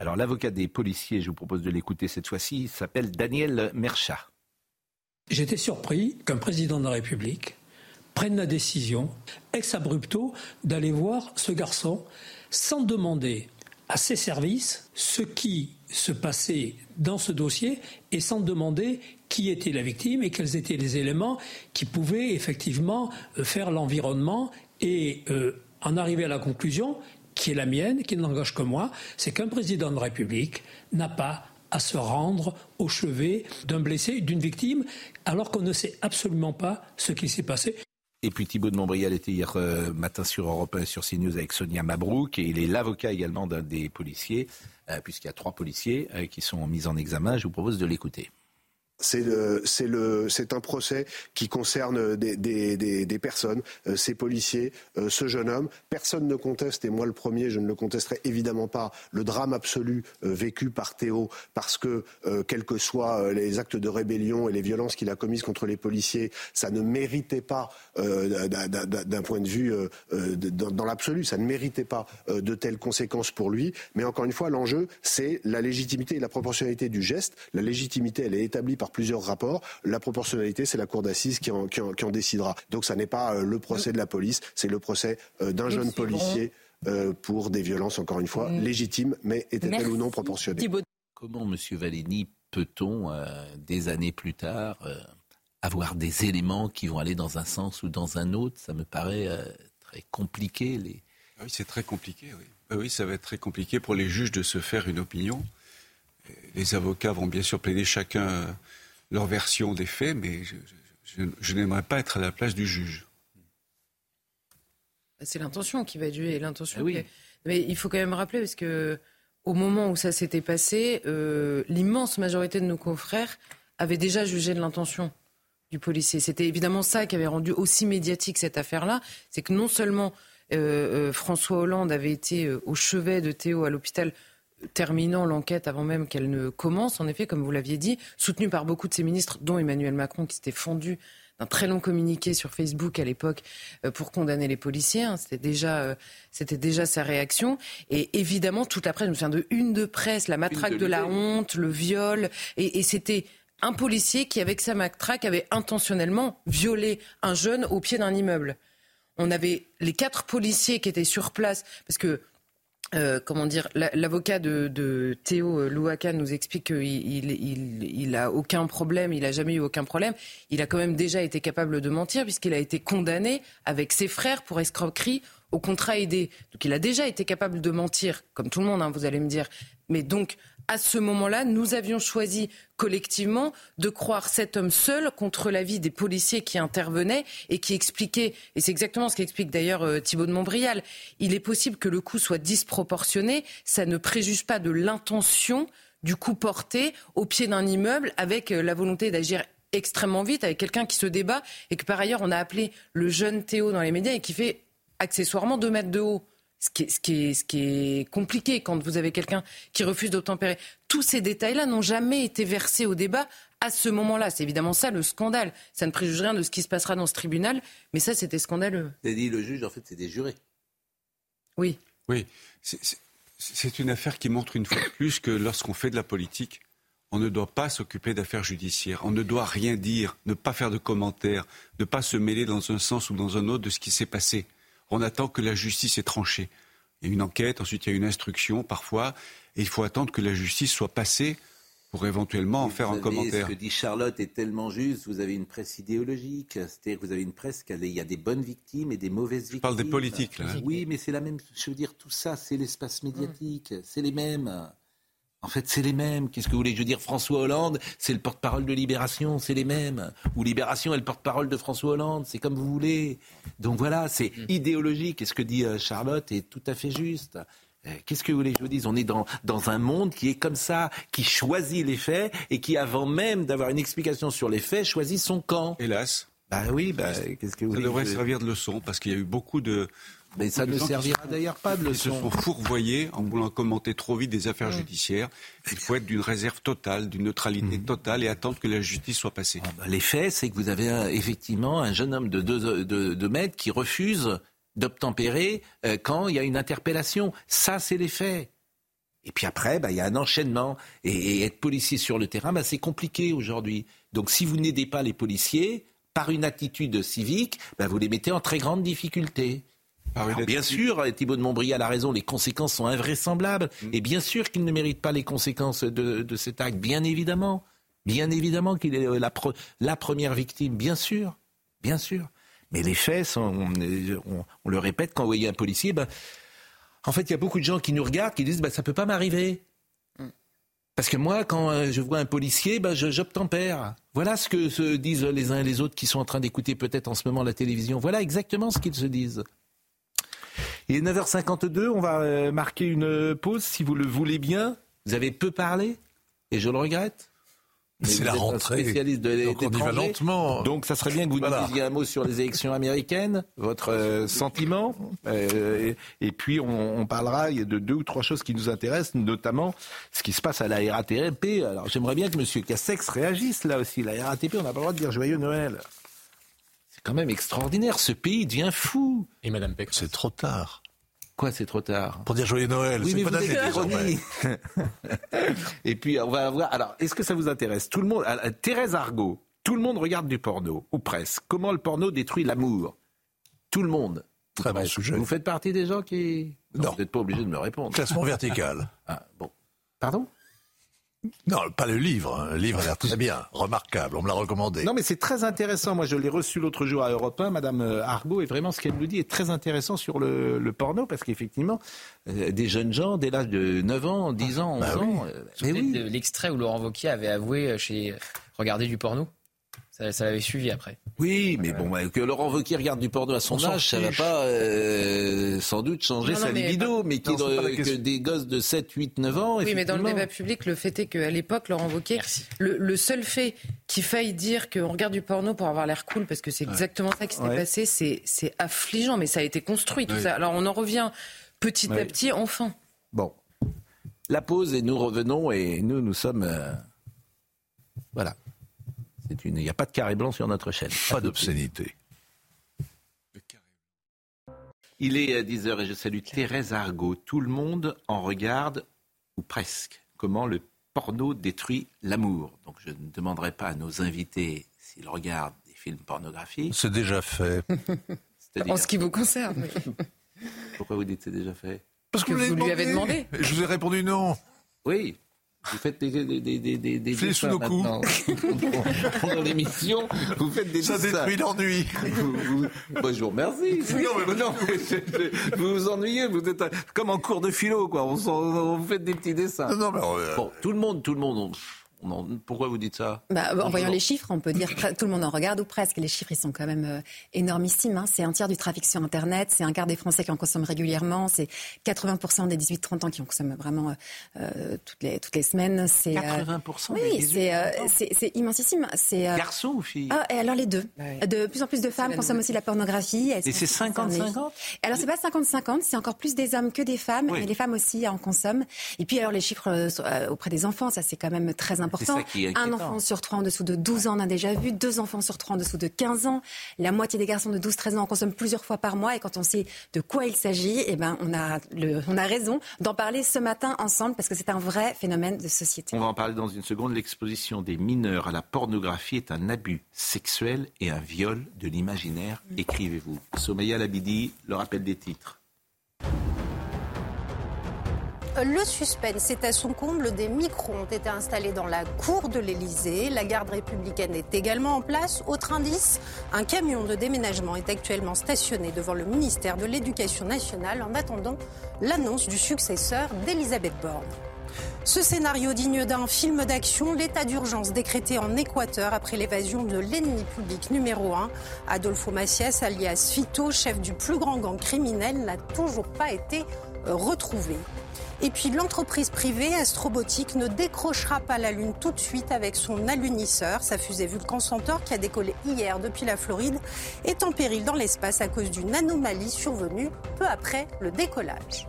Alors l'avocat des policiers, je vous propose de l'écouter cette fois-ci, s'appelle Daniel Merchat. J'étais surpris qu'un président de la République prenne la décision, ex abrupto, d'aller voir ce garçon sans demander à ses services ce qui se passait dans ce dossier et sans demander qui était la victime et quels étaient les éléments qui pouvaient effectivement faire l'environnement et euh, en arriver à la conclusion qui est la mienne, qui n'engage que moi, c'est qu'un président de République n'a pas à se rendre au chevet d'un blessé, d'une victime, alors qu'on ne sait absolument pas ce qui s'est passé. Et puis Thibault de Montbrial était hier euh, matin sur Europe 1 et sur CNews avec Sonia Mabrouk et il est l'avocat également d'un des policiers, euh, puisqu'il y a trois policiers euh, qui sont mis en examen. Je vous propose de l'écouter. C'est un procès qui concerne des personnes, euh, ces policiers, euh, ce jeune homme. Personne ne conteste, et moi le premier, je ne le contesterai évidemment pas, le drame absolu euh, vécu par Théo, parce que quels que soient les actes de rébellion et les violences qu'il a commises contre les policiers, ça ne méritait pas, d'un point de vue dans, dans l'absolu, ça ne méritait pas de telles conséquences pour lui. Mais encore une fois, l'enjeu, c'est la légitimité et la proportionnalité du geste. La légitimité, elle est établie par plusieurs rapports. La proportionnalité, c'est la cour d'assises qui en, qui, qui en, décidera. Donc ça n'est pas euh, le procès de la police, c'est le procès euh, d'un jeune policier euh, pour des violences, encore une fois, mmh. légitimes, mais étaient-elles ou non proportionnées. Comment, Monsieur Valény, peut-on, des années plus tard, avoir des éléments qui vont aller dans un sens ou dans un autre? Ça me paraît très compliqué. Les... Ah oui, c'est très compliqué, oui. Ah oui, ça va être très compliqué pour les juges de se faire une opinion. Les avocats vont bien sûr plaider chacun leur version des faits, mais je, n'aimerais pas être à la place du juge. C'est l'intention qui va durer, l'intention. Ah oui. Mais il faut quand même rappeler parce que au moment où ça s'était passé, euh, l'immense majorité de nos confrères avaient déjà jugé de l'intention du policier. C'était évidemment ça qui avait rendu aussi médiatique cette affaire-là, c'est que non seulement euh, euh, François Hollande avait été au chevet de Théo à l'hôpital terminant l'enquête avant même qu'elle ne commence, en effet, comme vous l'aviez dit, soutenu par beaucoup de ses ministres, dont Emmanuel Macron, qui s'était fondu d'un très long communiqué sur Facebook à l'époque euh, pour condamner les policiers. Hein. C'était déjà, euh, c'était déjà sa réaction. Et évidemment, toute la presse, je me souviens de une de presse, la matraque de, la honte, le viol. Et, et c'était un policier qui, avec sa matraque, avait intentionnellement violé un jeune au pied d'un immeuble. On avait les quatre policiers qui étaient sur place, parce que euh, comment dire, l'avocat de, Théo Louaka nous explique qu'il il, il, aucun problème, il a jamais eu aucun problème. Il a quand même déjà été capable de mentir puisqu'il a été condamné avec ses frères pour escroquerie au contrat aidé. Donc il a déjà été capable de mentir, comme tout le monde, hein, vous allez me dire. Mais donc à ce moment-là, nous avions choisi collectivement de croire cet homme seul contre la vie des policiers qui intervenaient et qui expliquaient, et c'est exactement ce qu'explique d'ailleurs euh, Thibault de Montbrial, il est possible que le coup soit disproportionné, ça ne préjuge pas de l'intention du coup porté au pied d'un immeuble avec euh, la volonté d'agir extrêmement vite avec quelqu'un qui se débat et que par ailleurs on a appelé le jeune Théo dans les médias et qui fait accessoirement deux mètres de haut ce qui, est, compliqué quand vous avez quelqu'un qui refuse d'obtempérer. Tous ces détails-là n'ont jamais été versés au débat à ce moment-là. C'est évidemment ça le scandale. Ça ne préjuge rien de ce qui se passera dans ce tribunal, mais ça, c'était scandaleux. Vous dit le juge, en fait, c'est des jurés. Oui. Oui. C'est une affaire qui montre une fois de plus que lorsqu'on fait de la politique, on ne doit pas s'occuper d'affaires judiciaires. On ne doit rien dire, ne pas faire de commentaires, ne pas se mêler dans un sens ou dans un autre de ce qui s'est passé on attend que la justice ait tranché. Il y a une enquête, ensuite il y a une instruction parfois, et il faut attendre que la justice soit passée pour éventuellement en faire un commentaire. Ce que dit Charlotte est tellement juste. Vous avez une presse idéologique, c'est-à-dire que vous avez une presse qui il y a des bonnes victimes et des mauvaises victimes. Je parle des politiques là. Oui, mais c'est la même. Je veux dire, tout ça, c'est l'espace médiatique, c'est les mêmes. En fait, c'est les mêmes. Qu'est-ce que vous voulez que je dire François Hollande, c'est le porte-parole de Libération, c'est les mêmes. Ou Libération est le porte-parole de François Hollande, c'est comme vous voulez. Donc voilà, c'est mm. idéologique. Et ce que dit euh, Charlotte est tout à fait juste. Euh, qu'est-ce que vous voulez que je vous dise? On est dans, dans un monde qui est comme ça, qui choisit les faits et qui, avant même d'avoir une explication sur les faits, choisit son camp. Hélas. Bah oui, bah, qu'est-ce que vous Ça devrait servir de leçon parce qu'il y a eu beaucoup de, mais ça ne servira d'ailleurs pas de leçon. Ils se sont fourvoyés en voulant commenter trop vite des affaires judiciaires. Il faut être d'une réserve totale, d'une neutralité mhm. totale et attendre que la justice soit passée. Ah bah, les faits, c'est que vous avez effectivement un jeune homme de 2 de, mètres qui refuse d'obtempérer euh, quand il y a une interpellation. Ça, c'est les faits. Et puis après, bah, il y a un enchaînement. Et, être policier sur le terrain, bah, c'est compliqué aujourd'hui. Donc si vous n'aidez pas les policiers, par une attitude civique, vous les mettez en très grande difficulté bien sûr, Thibault de Montbrial a raison, les conséquences sont invraisemblables. Mm. Et bien sûr qu'il ne mérite pas les conséquences de, cet acte, bien évidemment. Bien évidemment qu'il est la, la, première victime, bien sûr. Bien sûr. Mais les faits sont, on, le répète, quand vous voyez un policier, ben, en fait, il y a beaucoup de gens qui nous regardent, qui disent, ben, ça peut pas m'arriver. Parce que moi, quand euh, je vois un policier, ben, j'obtempère. Voilà ce que se disent les uns et les autres qui sont en train d'écouter peut-être en ce moment la télévision. Voilà exactement ce qu'ils se disent. Il est 9h52, on va euh, marquer une pause si vous le voulez bien. Vous avez peu parlé et je le regrette. C'est la rentrée. Spécialiste de Donc on y va lentement. Donc ça serait bien que vous nous disiez un mot sur les élections américaines, votre euh, sentiment. Euh, et, puis on, on, parlera de deux ou trois choses qui nous intéressent, notamment ce qui se passe à la RATP. Alors j'aimerais bien que M. Cassex réagisse là aussi. La RATP, on n'a pas le droit de dire joyeux Noël. C'est quand même extraordinaire. Ce pays devient fou. Et Madame Peck, c'est trop tard. Quoi, c'est trop tard? Pour dire joyeux Noël. Oui, mais pas vous Et puis, on va avoir. Alors, est-ce que ça vous intéresse? Tout le monde. Thérèse Argot, tout le monde regarde du porno, ou presque. Comment le porno détruit l'amour? Tout le monde. Très bon sujet. Vous faites partie des gens qui. Non. Vous n'êtes pas obligé de me répondre. Classement vertical. Ah, bon. Pardon? Non, pas le livre. Le livre a l'air très bien, remarquable. On me l'a recommandé. Non, mais c'est très intéressant. Moi, je l'ai reçu l'autre jour à Europe 1. Madame euh, Argot, et vraiment, ce qu'elle nous dit est très intéressant sur le, porno, parce qu'effectivement, euh, des jeunes gens, dès l'âge de 9 ans, 10 ans, 11 bah ans. Euh, mais oui. L'extrait où Laurent Wauquiez avait avoué chez Regarder du porno ça, l'avait suivi après. Oui, mais bon, bah, que Laurent Wauquiez regarde du porno à son âge, ça va pas euh, sans doute changer sa libido, mais, que des gosses de 7, 8, 9 ans. Oui, mais dans le débat public, le fait est qu'à l'époque, Laurent Wauquiez, le, seul fait qu'il faille dire qu'on regarde du porno pour avoir l'air cool, parce que c'est exactement ça qui s'est passé, c'est affligeant, mais ça a été construit, tout ça. Alors on en revient petit à petit, enfin. Bon. La pause et nous revenons et nous, nous sommes. Euh, voilà. Il n'y a pas de carré blanc sur notre chaîne. Pas d'obscénité. Il est à 10h et je salue Thérèse Argot. Tout le monde en regarde, ou presque, comment le porno détruit l'amour. Donc je ne demanderai pas à nos invités s'ils regardent des films pornographiques. C'est déjà fait. En ce qui vous concerne. Pourquoi vous dites c'est déjà fait? Parce que, vous, lui avez demandé. Je vous ai répondu non. Oui, vous faites des, des, des, des, des sous nos coups. Pendant l'émission, vous faites des Ça détruit l'ennui. Bonjour, merci. Non, non, vous vous ennuyez, vous êtes comme en cours de philo, quoi. On, vous faites des petits dessins. Non, non, mais euh, Bon, tout le monde, tout le monde, pourquoi vous dites ça bah, En voyant les chiffres, on peut dire que tout le monde en regarde ou presque. Les chiffres, ils sont quand même euh, énormissimes. Hein. C'est un tiers du trafic sur Internet, c'est un quart des Français qui en consomment régulièrement, c'est 80% des 18-30 ans qui en consomment vraiment euh, euh, toutes, les, toutes les semaines. 80% Oui, c'est immensissime. Garçons ou filles? Ah, et Alors les deux. De plus en plus de femmes consomment aussi la pornographie. et c'est 50-50 Alors c'est pas 50-50, c'est encore plus des hommes que des femmes, mais les femmes aussi en consomment. Et puis alors les chiffres auprès des enfants, ça c'est quand même très important un enfant sur trois en dessous de 12 ans, on a déjà vu. Deux enfants sur trois en dessous de 15 ans. La moitié des garçons de 12-13 ans en consomment plusieurs fois par mois. Et quand on sait de quoi il s'agit, eh ben, on, a le, on a raison d'en parler ce matin ensemble parce que c'est un vrai phénomène de société. On va en parler dans une seconde. L'exposition des mineurs à la pornographie est un abus sexuel et un viol de l'imaginaire. Écrivez-vous. Sommeya Labidi, le rappel des titres. Le suspense est à son comble. Des micros ont été installés dans la cour de l'Elysée. La garde républicaine est également en place. Autre indice, un camion de déménagement est actuellement stationné devant le ministère de l'Éducation nationale en attendant l'annonce du successeur d'Elisabeth Borne. Ce scénario digne d'un film d'action, l'état d'urgence décrété en Équateur après l'évasion de l'ennemi public numéro 1, Adolfo Macias, alias Fito, chef du plus grand gang criminel, n'a toujours pas été retrouvé. Et puis l'entreprise privée Astrobotique ne décrochera pas la Lune tout de suite avec son alunisseur. Sa fusée Vulcan Centaur, qui a décollé hier depuis la Floride, est en péril dans l'espace à cause d'une anomalie survenue peu après le décollage.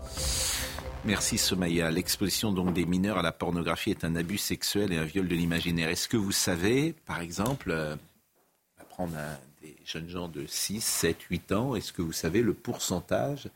Merci Somaya. L'exposition donc des mineurs à la pornographie est un abus sexuel et un viol de l'imaginaire. Est-ce que vous savez, par exemple, euh, prendre des jeunes gens de 6, 7, 8 ans, est-ce que vous savez le pourcentage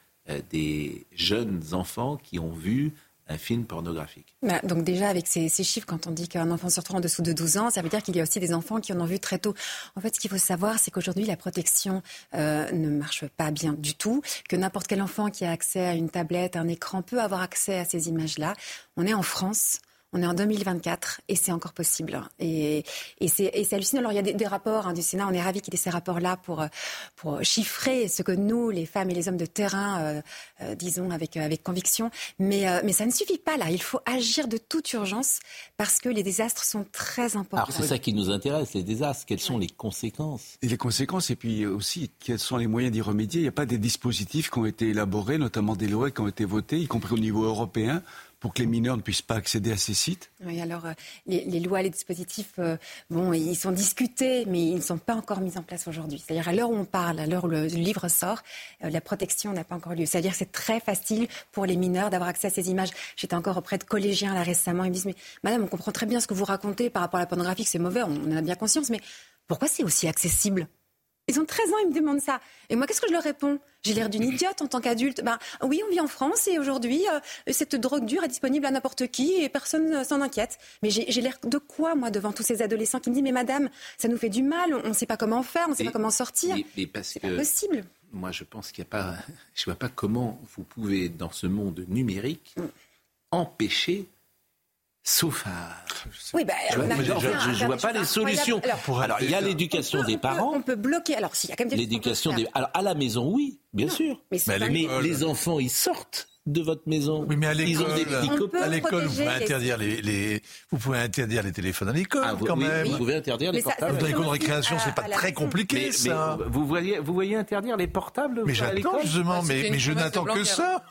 des jeunes enfants qui ont vu un film pornographique. Bah, donc déjà, avec ces, chiffres, quand on dit qu'un enfant sur trois en dessous de 12 ans, ça veut dire qu'il y a aussi des enfants qui en ont vu très tôt. En fait, ce qu'il faut savoir, c'est qu'aujourd'hui, la protection euh, ne marche pas bien du tout, que n'importe quel enfant qui a accès à une tablette, un écran, peut avoir accès à ces images-là. On est en France. On est en 2024 et c'est encore possible. Et, et c'est hallucinant. Alors il y a des, rapports hein, du Sénat, on est ravis qu'il y ait ces rapports-là pour, pour chiffrer ce que nous, les femmes et les hommes de terrain, euh, euh, disons avec, avec conviction. Mais, euh, mais ça ne suffit pas là. Il faut agir de toute urgence parce que les désastres sont très importants. Alors c'est ça qui nous intéresse, les désastres. Quelles sont les conséquences? Et les conséquences, et puis aussi, quels sont les moyens d'y remédier? Il n'y a pas des dispositifs qui ont été élaborés, notamment des lois qui ont été votées, y compris au niveau européen, pour que les mineurs ne puissent pas accéder à ces sites Oui, alors euh, les, lois, les dispositifs, euh, bon, ils sont discutés, mais ils ne sont pas encore mis en place aujourd'hui. C'est-à-dire à l'heure où on parle, à l'heure où le livre sort, euh, la protection n'a pas encore lieu. C'est-à-dire que c'est très facile pour les mineurs d'avoir accès à ces images. J'étais encore auprès de collégiens là récemment, ils me disent, mais madame, on comprend très bien ce que vous racontez par rapport à la pornographie, c'est mauvais, on en a bien conscience, mais pourquoi c'est aussi accessible? Ils ont 13 ans, ils me demandent ça. Et moi, qu'est-ce que je leur réponds? J'ai l'air d'une idiote en tant qu'adulte. Ben, oui, on vit en France et aujourd'hui, euh, cette drogue dure est disponible à n'importe qui et personne ne s'en inquiète. Mais j'ai l'air de quoi, moi, devant tous ces adolescents qui me disent Mais madame, ça nous fait du mal, on ne sait pas comment faire, on ne sait pas comment sortir. Mais, possible. Moi, je pense qu'il n'y a pas. Je ne vois pas comment vous pouvez, dans ce monde numérique, mm. empêcher Sauf à. Oui, ben, je ne vois pas les solutions. Alors, il y a l'éducation des parents. On peut bloquer. Alors, s'il y a quand même des L'éducation des. Alors, à la maison, oui, bien sûr. Mais, les enfants, ils sortent de votre maison. Oui, mais à l'école, à l'école, vous pouvez interdire les, vous pouvez interdire les téléphones à l'école ah, quand même. Vous pouvez interdire les portables. Dans les cours de récréation, c'est pas très compliqué ça. vous voyez, vous voyez interdire les portables Mais j'attends justement, mais, mais je n'attends que ça.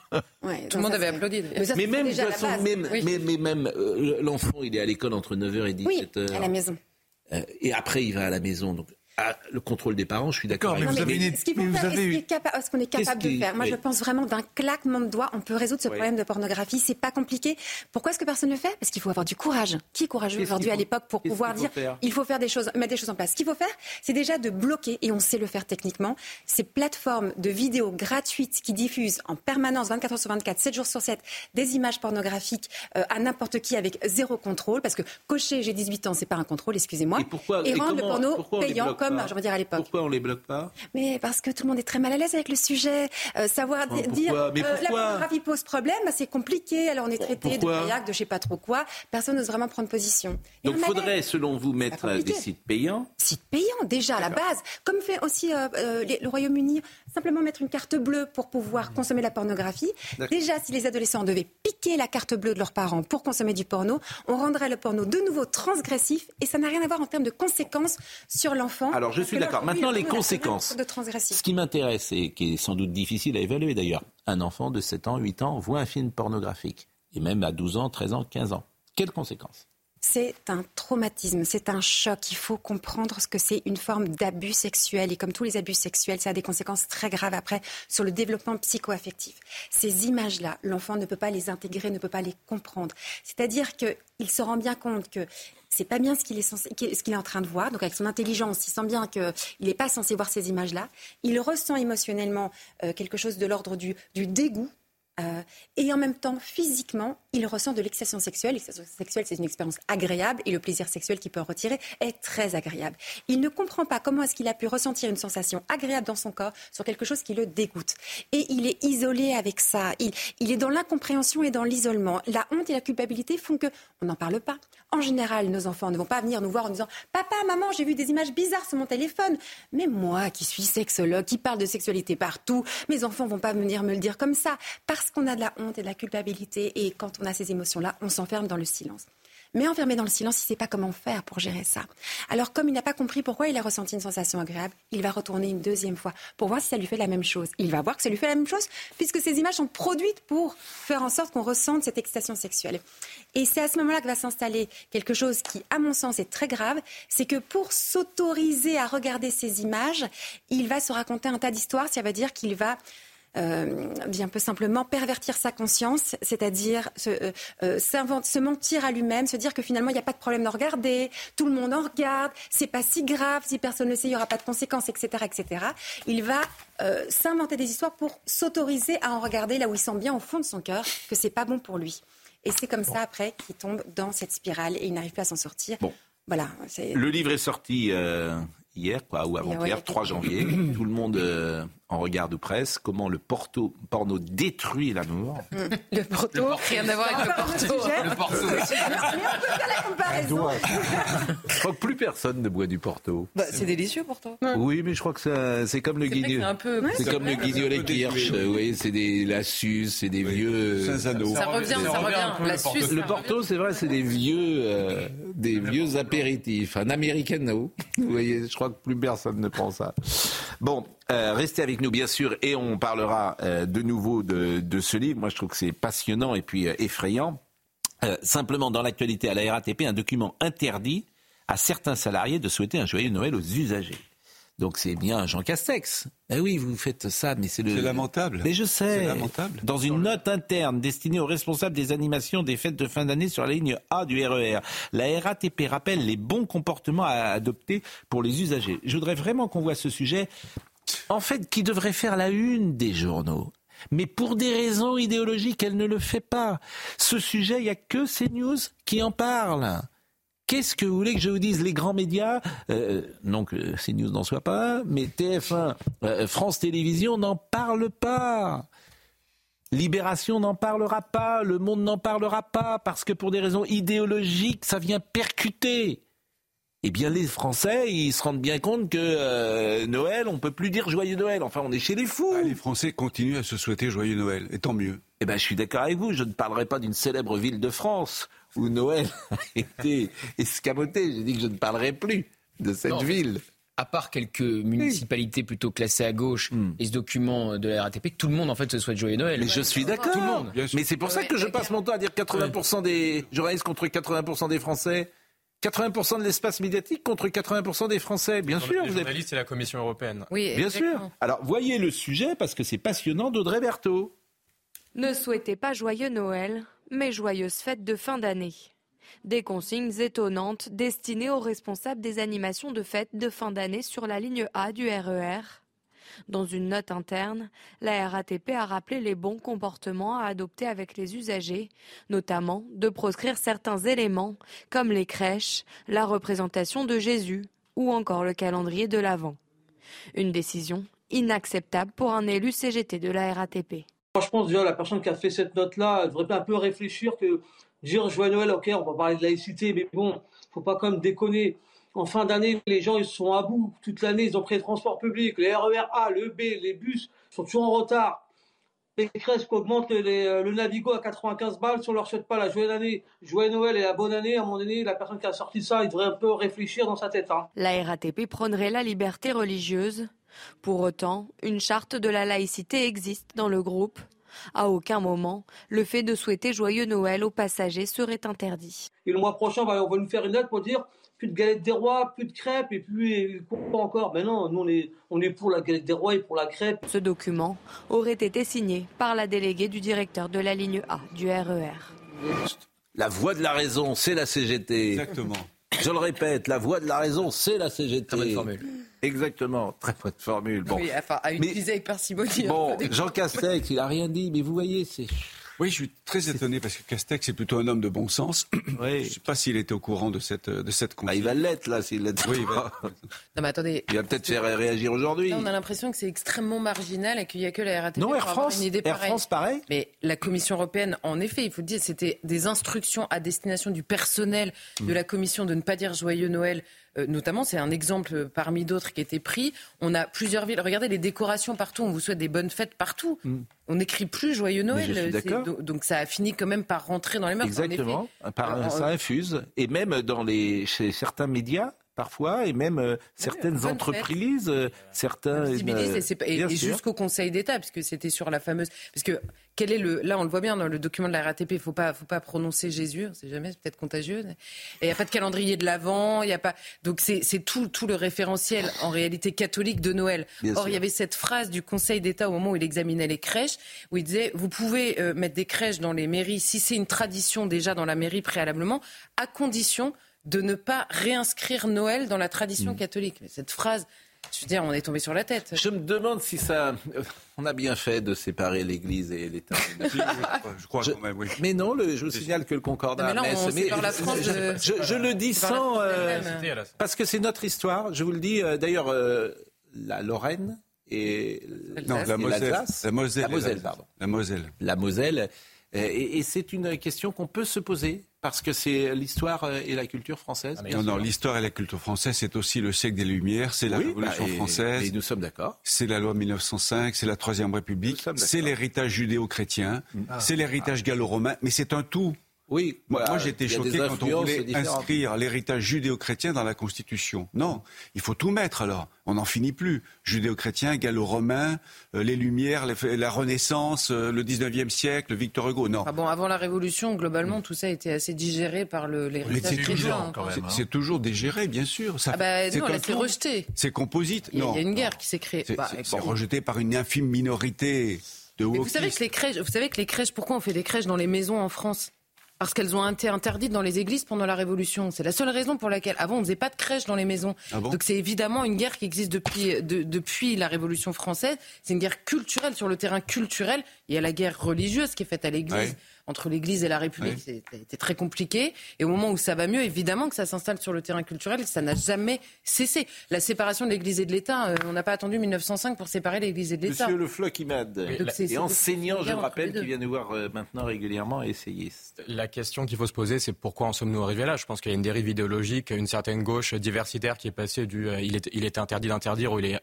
Tout le monde avait applaudi. Mais même, mais même euh, l'enfant, il est à l'école entre 9h et 17h. Oui, à la maison. Euh, et après, il va à la maison. Donc, le contrôle des parents, je suis d'accord. Mais, vous avez une... ce qu'on est capable de faire? Moi, je pense vraiment d'un claquement de doigts, on peut résoudre ce problème de pornographie. C'est pas compliqué. Pourquoi est-ce que personne ne le fait? Parce qu'il faut avoir du courage. Qui est courageux aujourd'hui à l'époque pour pouvoir dire il faut faire des choses, mettre des choses en place? Ce qu'il faut faire, c'est déjà de bloquer, et on sait le faire techniquement, ces plateformes de vidéos gratuites qui diffusent en permanence, 24 heures sur 24, 7 jours sur 7, des images pornographiques euh, à n'importe qui avec zéro contrôle. Parce que cocher j'ai 18 ans, c'est pas un contrôle, excusez-moi. Et, et, rendre le porno payant comme, je veux dire, à l'époque. Pourquoi on les bloque pas? Mais parce que tout le monde est très mal à l'aise avec le sujet. Euh, savoir dire euh, la pornographie pose problème, c'est compliqué. Alors on est traité de kayak, de je sais pas trop quoi. Personne n'ose vraiment prendre position. Donc il faudrait, selon vous, mettre des sites payants? Sites payants, déjà, à la base. Comme fait aussi euh, le Royaume-Uni, simplement mettre une carte bleue pour pouvoir consommer la pornographie. Déjà, si les adolescents devaient piquer la carte bleue de leurs parents pour consommer du porno, on rendrait le porno de nouveau transgressif et ça n'a rien à voir en termes de conséquences sur l'enfant. Alors je suis d'accord. Maintenant, les conséquences. Ce qui m'intéresse et qui est sans doute difficile à évaluer d'ailleurs, un enfant de 7 ans, 8 ans voit un film pornographique, et même à 12 ans, 13 ans, 15 ans. Quelles conséquences? C'est un traumatisme, c'est un choc. Il faut comprendre ce que c'est une forme d'abus sexuel. Et comme tous les abus sexuels, ça a des conséquences très graves après sur le développement psycho-affectif. Ces images-là, l'enfant ne peut pas les intégrer, ne peut pas les comprendre. C'est-à-dire qu'il se rend bien compte que c'est pas bien ce qu'il est, est en train de voir. Donc avec son intelligence, il sent bien qu'il n'est pas censé voir ces images-là. Il ressent émotionnellement euh, quelque chose de l'ordre du dégoût euh, et en même temps, physiquement, il ressent de l'excitation sexuelle. L'excitation sexuelle, c'est une expérience agréable et le plaisir sexuel qu'il peut en retirer est très agréable. Il ne comprend pas comment est-ce qu'il a pu ressentir une sensation agréable dans son corps sur quelque chose qui le dégoûte. Et il est isolé avec ça. Il, il est dans l'incompréhension et dans l'isolement. La honte et la culpabilité font que on n'en parle pas. En général, nos enfants ne vont pas venir nous voir en disant Papa, maman, j'ai vu des images bizarres sur mon téléphone. Mais moi, qui suis sexologue, qui parle de sexualité partout, mes enfants vont pas venir me le dire comme ça. Parce qu'on a de la honte et de la culpabilité. Et quand on a ces émotions-là, on s'enferme dans le silence. Mais enfermé dans le silence, il ne sait pas comment faire pour gérer ça. Alors, comme il n'a pas compris pourquoi il a ressenti une sensation agréable, il va retourner une deuxième fois pour voir si ça lui fait la même chose. Il va voir que ça lui fait la même chose puisque ces images sont produites pour faire en sorte qu'on ressente cette excitation sexuelle. Et c'est à ce moment-là que va s'installer quelque chose qui, à mon sens, est très grave. C'est que pour s'autoriser à regarder ces images, il va se raconter un tas d'histoires. Ça veut dire qu'il va euh, bien peu simplement pervertir sa conscience, c'est-à-dire se, euh, euh se mentir à lui-même, se dire que finalement il n'y a pas de problème de regarder, tout le monde en regarde, c'est pas si grave, si personne ne le sait, il n'y aura pas de conséquences, etc., etc. Il va euh, s'inventer des histoires pour s'autoriser à en regarder là où il sent bien au fond de son cœur que c'est pas bon pour lui. Et c'est comme ça après qu'il tombe dans cette spirale et il n'arrive plus à s'en sortir. Bon. Voilà. Le livre est sorti hier, quoi, ou avant-hier, 3 janvier. Tout le monde en regard de presse, comment le porto, porno détruit l'amour. Le porto, rien à voir avec le porto. Le porto. Je crois que plus personne ne boit du porto. Bah, c'est délicieux pourtant. Oui, mais je crois que c'est comme le guignol. C'est comme le guignol kirsch. Oui, c'est des lassus, c'est des vieux. Ça revient, ça revient. Le porto, c'est vrai, c'est des vieux, euh, des vieux apéritifs. Un americano. Vous voyez, je crois que plus personne ne prend ça. Bon, euh, restez avec nous, bien sûr, et on parlera euh, de nouveau de, de, ce livre. Moi, je trouve que c'est passionnant et puis effrayant. simplement, dans l'actualité à la RATP, un document interdit à certains salariés de souhaiter un joyeux Noël aux usagers. Donc c'est bien Jean Castex. Eh oui, vous faites ça, mais c'est le. C'est lamentable. Mais je sais. C'est lamentable. Dans une note interne destinée aux responsables des animations des fêtes de fin d'année sur la ligne A du RER, e la RATP rappelle les bons comportements à adopter pour les usagers. Je voudrais vraiment qu'on voit ce sujet, en fait, qui devrait faire la une des journaux. Mais pour des raisons idéologiques, elle ne le fait pas. Ce sujet, il n'y a que CNews qui en parle. Qu'est-ce que vous voulez que je vous dise? Les grands médias, euh, non que CNews n'en soit pas, mais TF1, euh, France Télévisions n'en parlent pas. Libération n'en parlera pas, Le Monde n'en parlera pas, parce que pour des raisons idéologiques, ça vient percuter. Eh bien, les Français, ils se rendent bien compte que euh, Noël, on peut plus dire joyeux Noël. Enfin, on est chez les fous. Ah, les Français continuent à se souhaiter joyeux Noël, et tant mieux. Eh ben, je suis d'accord avec vous. Je ne parlerai pas d'une célèbre ville de France où Noël a été escamoté. J'ai dit que je ne parlerai plus de cette ville. À part quelques municipalités plutôt classées à gauche hmm. et ce document de la RATP, tout le monde en fait se souhaite joyeux Noël. Mais je suis d'accord. Mais c'est pour ça que je passe mon temps à dire 80% des journalistes contre 80% des Français. 80% de l'espace médiatique contre 80% des Français, bien sûr. Les journalistes et la Commission européenne. Oui, bien sûr. Alors, voyez le sujet parce que c'est passionnant d'Audrey Berthaud. Ne souhaitez pas joyeux Noël mais joyeuses fêtes de fin d'année. Des consignes étonnantes destinées aux responsables des animations de fêtes de fin d'année sur la ligne A du RER. E Dans une note interne, la RATP a rappelé les bons comportements à adopter avec les usagers, notamment de proscrire certains éléments comme les crèches, la représentation de Jésus ou encore le calendrier de l'Avent. Une décision inacceptable pour un élu CGT de la RATP. Je pense déjà la personne qui a fait cette note-là, devrait un peu réfléchir que dire joyeux Noël, ok, on va parler de laïcité, mais bon, faut pas quand même déconner. En fin d'année, les gens ils sont à bout toute l'année, ils ont pris les transports publics, les RER A, le B, les bus sont toujours en retard. Les qui augmentent le Navigo à 95 balles si on leur souhaite pas la joyeuse année, joyeux Noël et la bonne année. À moment donné, la personne qui a sorti ça, devrait un peu réfléchir dans sa tête. Hein. La RATP prônerait la liberté religieuse pour autant, une charte de la laïcité existe dans le groupe. À aucun moment, le fait de souhaiter joyeux Noël aux passagers serait interdit. Et le mois prochain, on va nous faire une note pour dire plus de galettes des rois, plus de crêpes et quoi encore. Mais non, nous on est, on est pour la galette des rois et pour la crêpe. Ce document aurait été signé par la déléguée du directeur de la ligne A du RER. E la voix de la raison, c'est la CGT. Exactement. Je le répète, la voix de la raison, c'est la CGT. Exactement, très bonne formule. Bon. Oui, enfin, à utiliser avec parcimonie. Bon, Jean Castex, il a rien dit, mais vous voyez, c'est oui, je suis très étonné parce que Castex est plutôt un homme de bon sens. Je ne sais pas s'il était au courant de cette de cette ah, il va l'être là s'il l'est. Oui, non mais attendez. Il va peut-être faire réagir aujourd'hui. On a l'impression que c'est extrêmement marginal et qu'il n'y a que la RATP non, Air France, une idée Air France, pareil. Mais la Commission européenne, en effet, il faut dire, c'était des instructions à destination du personnel de la Commission de ne pas dire joyeux Noël euh, notamment, c'est un exemple parmi d'autres qui a été pris. On a plusieurs villes. Regardez les décorations partout. On vous souhaite des bonnes fêtes partout. Mm. On n'écrit plus Joyeux Noël. Donc ça a fini quand même par rentrer dans les mœurs. Exactement. Par, ça infuse. Et même dans les, chez certains médias, parfois, et même euh, certaines entreprises, euh, certains. et, jusqu'au Conseil d'État, puisque c'était sur la fameuse. Parce que quel est le. Là, on le voit bien dans le document de la RATP, il ne faut pas, faut pas prononcer Jésus, on ne sait jamais, c'est peut-être contagieux. Et il n'y a pas de calendrier de l'Avent, il y a pas. Donc c'est tout, tout le référentiel, en réalité, catholique de Noël. Or, il y avait cette phrase du Conseil d'État au moment où il examinait les crèches, où il disait vous pouvez euh, mettre des crèches dans les mairies si c'est une tradition déjà dans la mairie préalablement, à condition de ne pas réinscrire Noël dans la tradition mm. catholique. Mais cette phrase, je veux dire, on est tombé sur la tête. Je me demande si ça. On a bien fait de séparer l'Église et l'État. je crois quand même, oui. Mais non, je vous signale que le Concordat. Mais, la France je, le dis sans. Euh, parce que c'est notre histoire. Je vous le dis. Euh, d'ailleurs, euh, la Lorraine et non, la Moselle, la Moselle, la Moselle, pardon. La Moselle. La Moselle. Et, et c'est une question qu'on peut se poser parce que c'est l'histoire et la culture française. Ah, non, non, l'histoire et la culture française, c'est aussi le siècle des Lumières, c'est la Révolution bah, française. Et nous sommes d'accord. C'est la loi 1905, c'est la Troisième République, c'est l'héritage judéo-chrétien, ah. c'est l'héritage gallo-romain, mais c'est un tout. Oui, moi, j'étais choqué quand on voulait inscrire l'héritage judéo-chrétien dans la Constitution. Non, il faut tout mettre alors. On n'en finit plus. Judéo-chrétien, gallo-romain, euh, les Lumières, la Renaissance, euh, le 19e siècle, Victor Hugo. Non. Ah bon, avant la Révolution, globalement, tout ça a été assez digéré par l'héritage chrétien. Hein. C'est toujours digéré, bien sûr. Ça, ah bah, non, c'est rejeté. C'est composite. Il y, a une guerre qui s'est créée. C'est bah, rejeté par une infime minorité. De vous savez que les crèches, vous savez que les crèches, pourquoi on fait des crèches dans les maisons en France? Parce qu'elles ont été interdites dans les églises pendant la Révolution. C'est la seule raison pour laquelle, avant, on ne faisait pas de crèches dans les maisons. Ah Donc c'est évidemment une guerre qui existe depuis, depuis la Révolution française. C'est une guerre culturelle. Sur le terrain culturel, il y a la guerre religieuse qui est faite à l'Église entre l'Église et la République, c'était très compliqué. Et au moment où ça va mieux, évidemment que ça s'installe sur le terrain culturel, ça n'a jamais cessé. La séparation de l'Église et de l'État, euh, on n'a pas attendu 1905 pour séparer l'Église et de l'État. Monsieur Le Floch Imad, et enseignant, je rappelle, qui vient nous voir euh, maintenant régulièrement, essayiste. La question qu'il faut se poser, c'est pourquoi en sommes-nous arrivés là? Je pense qu'il y a une dérive idéologique, une certaine gauche diversitaire qui est passée du euh, il, est, il est interdit d'interdire ou il est,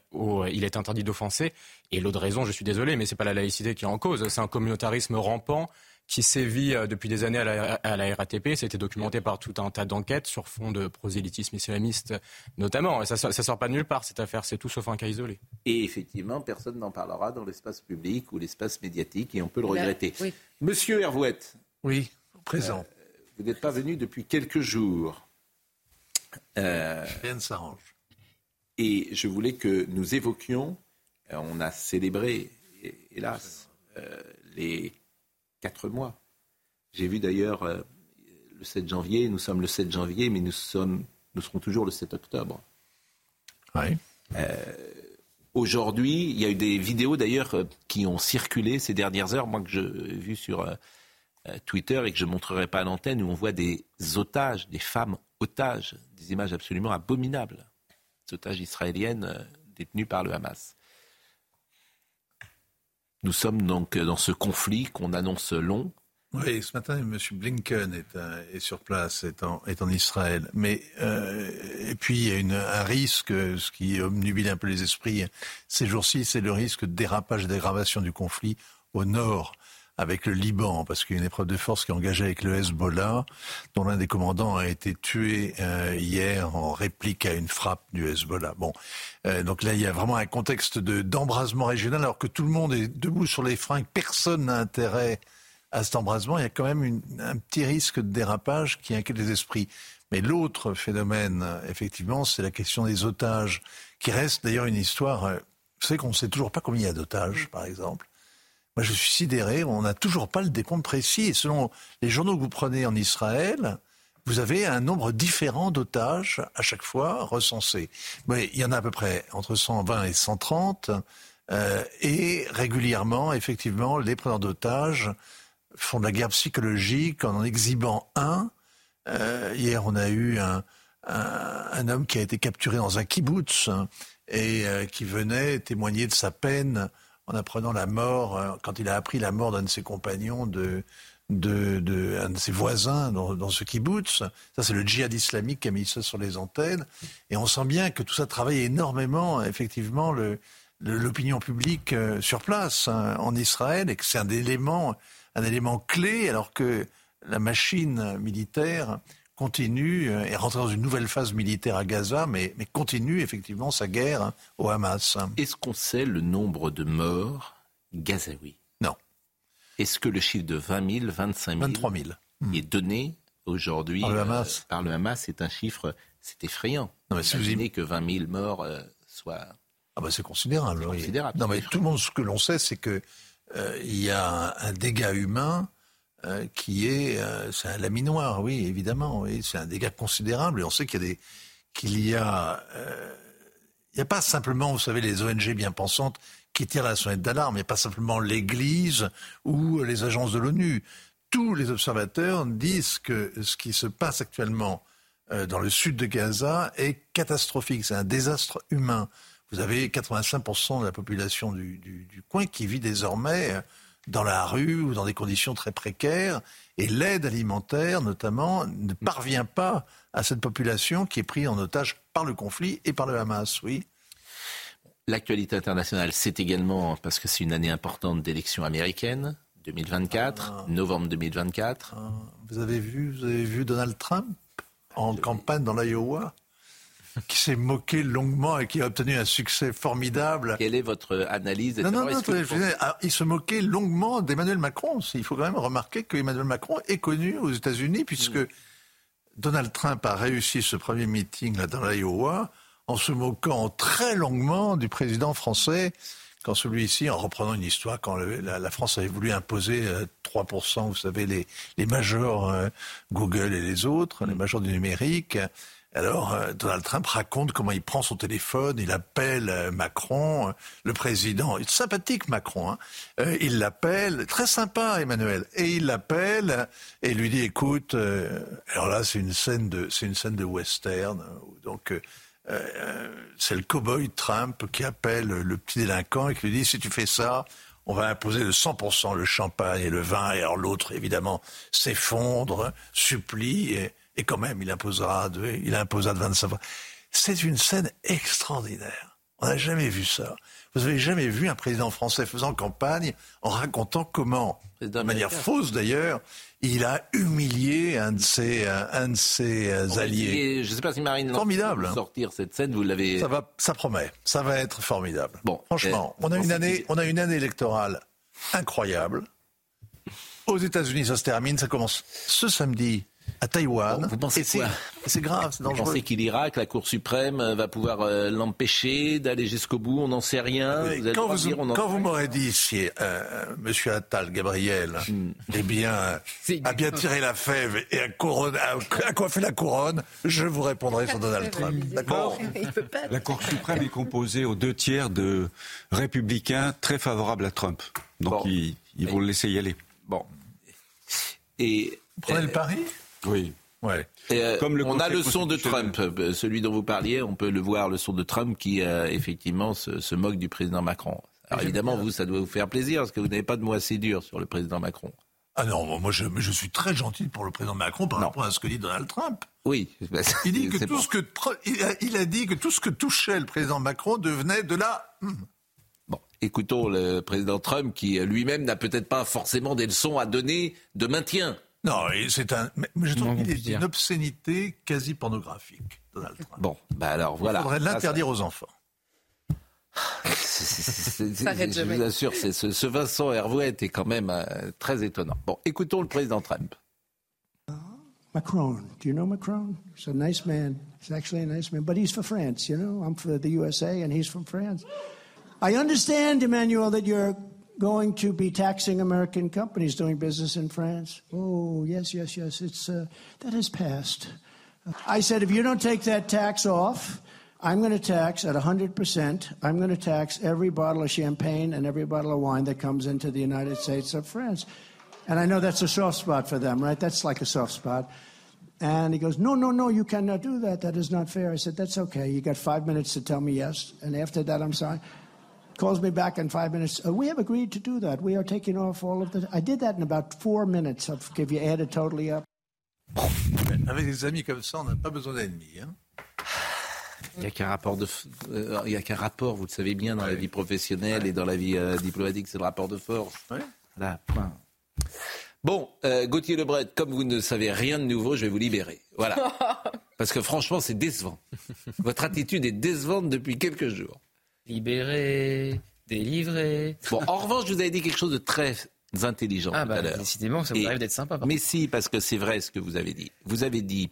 il est interdit d'offenser. Et l'autre raison, je suis désolé, mais c'est pas la laïcité qui est en cause, c'est un communautarisme rampant qui sévit euh, depuis des années à la, à la RATP. C'était documenté par tout un tas d'enquêtes sur fond de prosélytisme islamiste notamment. Et ça ne sort pas de nulle part, cette affaire. C'est tout sauf un cas isolé. Et effectivement, personne n'en parlera dans l'espace public ou l'espace médiatique, et on peut le regretter. Monsieur Hervouette. Oui, présent. Euh, vous n'êtes pas venu depuis quelques jours. Euh, Rien ne s'arrange. Et je voulais que nous évoquions, on a célébré, hélas, les quatre mois. J'ai vu d'ailleurs euh, le 7 janvier, nous sommes le 7 janvier, mais nous, sommes, nous serons toujours le 7 octobre. Oui. Euh, aujourd'hui, il y a eu des vidéos d'ailleurs euh, qui ont circulé ces dernières heures, moi que j'ai vu sur Twitter et que je ne montrerai pas à l'antenne, où on voit des otages, des femmes otages, des images absolument abominables, des otages israéliennes détenues par le Hamas. Nous sommes donc dans ce conflit qu'on annonce long. Oui, ce matin, M. Blinken est, euh, sur place, est en, Israël. Mais euh, et puis il y a un risque, ce qui obnubile un peu les esprits ces jours-ci, c'est le risque de dérapage, d'aggravation du conflit au nord avec le Liban, parce qu'il y a une épreuve de force qui est engagée avec le Hezbollah, dont l'un des commandants a été tué euh, hier en réplique à une frappe du Hezbollah. Bon, euh, donc là, il y a vraiment un contexte de, d'embrasement régional, alors que tout le monde est debout sur les freins, personne n'a intérêt à cet embrasement. Il y a quand même un petit risque de dérapage qui inquiète les esprits. Mais l'autre phénomène, effectivement, c'est la question des otages, qui reste d'ailleurs une histoire. Euh, vous savez qu'on ne sait toujours pas combien il y a d'otages, par exemple. Moi, je suis sidéré. On n'a toujours pas le décompte précis. Et selon les journaux que vous prenez en Israël, vous avez un nombre différent d'otages à chaque fois recensés. Mais il y en a à peu près entre 120 et 130. Euh, et régulièrement, effectivement, les preneurs d'otages font de la guerre psychologique en en exhibant un. Euh, hier, on a eu un, homme qui a été capturé dans un kibbutz et euh, qui venait témoigner de sa peine en apprenant la mort, euh, quand il a appris la mort d'un de ses compagnons, de, de, de, un de ses voisins dans, dans ce kibbutz. Ça, c'est le djihad islamique qui a mis ça sur les antennes. Et on sent bien que tout ça travaille énormément, effectivement, l'opinion publique euh, sur place hein, en Israël et que c'est un élément, un élément clé alors que la machine militaire continue euh, et rentre dans une nouvelle phase militaire à Gaza, mais, mais continue effectivement sa guerre au Hamas. Est-ce qu'on sait le nombre de morts gazaouis? Non. Est-ce que le chiffre de 20 000, 25 000, 23 000. est donné aujourd'hui par le Hamas euh, Par le Hamas, c'est un chiffre, c'est effrayant. Non, mais si vous que 20 000 morts euh, soient... Ah bah c'est considérable. considérable. Non mais tout le monde, ce que l'on sait, c'est que il y a un, un dégât humain euh, qui est, euh, c'est un laminoir, oui, évidemment, c'est un dégât considérable. Et on sait qu'il y a qu'il y a, euh, il n'y a pas simplement, vous savez, les ONG bien pensantes qui tirent la sonnette d'alarme. Il n'y a pas simplement l'Église ou les agences de l'ONU. Tous les observateurs disent que ce qui se passe actuellement dans le sud de Gaza est catastrophique. C'est un désastre humain. Vous avez 85% de la population du, coin qui vit désormais dans la rue ou dans des conditions très précaires. Et l'aide alimentaire, notamment, ne parvient pas à cette population qui est prise en otage par le conflit et par le Hamas, oui. L'actualité internationale, c'est également, parce que c'est une année importante d'élections américaines, 2024, ah. novembre 2024. Ah. Vous avez vu, vous avez vu Donald Trump en campagne dans l'Iowa? Qui s'est moqué longuement et qui a obtenu un succès formidable. Quelle est votre analyse Non, non, non, ah, il se moquait longuement d'Emmanuel Macron. Il faut quand même remarquer que Emmanuel Macron est connu aux États-Unis puisque mm. Donald Trump a réussi ce premier meeting là dans l'Iowa en se moquant très longuement du président français quand celui-ci, en reprenant une histoire, quand la, France avait voulu imposer 3%, euh, vous savez, les, les majors euh, Google et les autres, les majors du numérique, alors, euh, Donald Trump raconte comment il prend son téléphone, il appelle euh, Macron, euh, le président, il est sympathique Macron, hein. il l'appelle, très sympa Emmanuel, et il l'appelle et lui dit écoute, alors là c'est une scène de, c'est une scène de western, donc c'est le cowboy Trump qui appelle le petit délinquant et qui lui dit si tu fais ça, on va imposer de 100% le champagne et le vin, et alors l'autre évidemment s'effondre, supplie. Et, et quand même, il imposera de, il imposera de 25 fois. C'est une scène extraordinaire. On n'a jamais vu ça. Vous n'avez jamais vu un président français faisant campagne en racontant comment, de manière fausse d'ailleurs, il a humilié un de ses, un de ses alliés. je ne sais pas si Marine formidable. sortir cette scène, vous l'avez. Ça va, ça promet. Ça va être formidable. Bon, franchement, on a une année, on a une année électorale incroyable. Aux États-Unis, ça se termine. Ça commence ce samedi à Taïwan. vous pensez quoi C'est grave, c'est dangereux. Vous pensez qu'il ira, que la Cour suprême euh, va pouvoir euh, l'empêcher d'aller jusqu'au bout? On n'en sait rien. Vous quand vous, quand vous m'aurez dit si euh, Monsieur Attal, Gabriel, hmm. eh bien, a bien tiré la fève et a, couronne, a, coiffé la couronne, je vous répondrai sur Donald Trump. D'accord La Cour suprême est composée aux deux tiers de républicains très favorables à Trump. Donc ils, vont le laisser y aller. Bon. Et vous prenez le pari? Oui. Ouais. Euh, Comme le on a le son de Trump, euh, celui dont vous parliez, on peut le voir, le son de Trump qui euh, effectivement se, moque du président Macron. Alors évidemment, vous, ça doit vous faire plaisir parce que vous n'avez pas de mots assez durs sur le président Macron. Ah non, moi je, je suis très gentil pour le président Macron par rapport à ce que dit Donald Trump. Oui. Il, dit que tout ce que, il, a, dit que tout ce que touchait le président Macron devenait de la... Hmm. Bon, écoutons le président Trump qui lui-même n'a peut-être pas forcément des leçons à donner de maintien. Non, c'est un. Mais je trouve qu'il est une obscénité quasi pornographique, Donald Trump. Bon, bah alors voilà. Il faudrait l'interdire aux enfants. je vous assure, ce, ce, Vincent Hervouet est quand même euh, très étonnant. Bon, écoutons le président Trump. Macron, do you know Macron? He's a nice man. He's actually a nice man, but he's for France, you know? I'm for the USA and he's from France. I understand, Emmanuel, that you're going to be taxing American companies doing business in France? Oh, yes, yes, yes. It's uh, that has passed. I said, if you don't take that tax off, I'm going to tax at 100%. I'm going to tax every bottle of champagne and every bottle of wine that comes into the United States of France. And I know that's a soft spot for them, right? That's like a soft spot. And he goes, No, no, no, you cannot do that. That is not fair. I said, That's okay. You got five minutes to tell me yes. And after that, I'm sorry calls me back in five minutes. Uh, we have agreed to do that. We are taking off all of the. I did that in about four minutes. If you add it totally up. Avec des amis comme ça, on n'a pas besoin d'ennemis. Hein. Il n'y a qu'un rapport de, euh, il y a qu'un rapport, vous le savez bien, dans la vie professionnelle et dans la vie euh, diplomatique, c'est le rapport de force. Point. Bon, euh, Gauthier Lebret, comme vous ne savez rien de nouveau, je vais vous libérer. Voilà. Parce que franchement, c'est décevant. Votre attitude est décevante depuis quelques jours libéré, délivré. Bon, en revanche, je vous avais dit quelque chose de très intelligent ah tout à bah, Décidément, ça vous arrive d'être sympa. Mais si, parce que c'est vrai ce que vous avez dit. Vous avez dit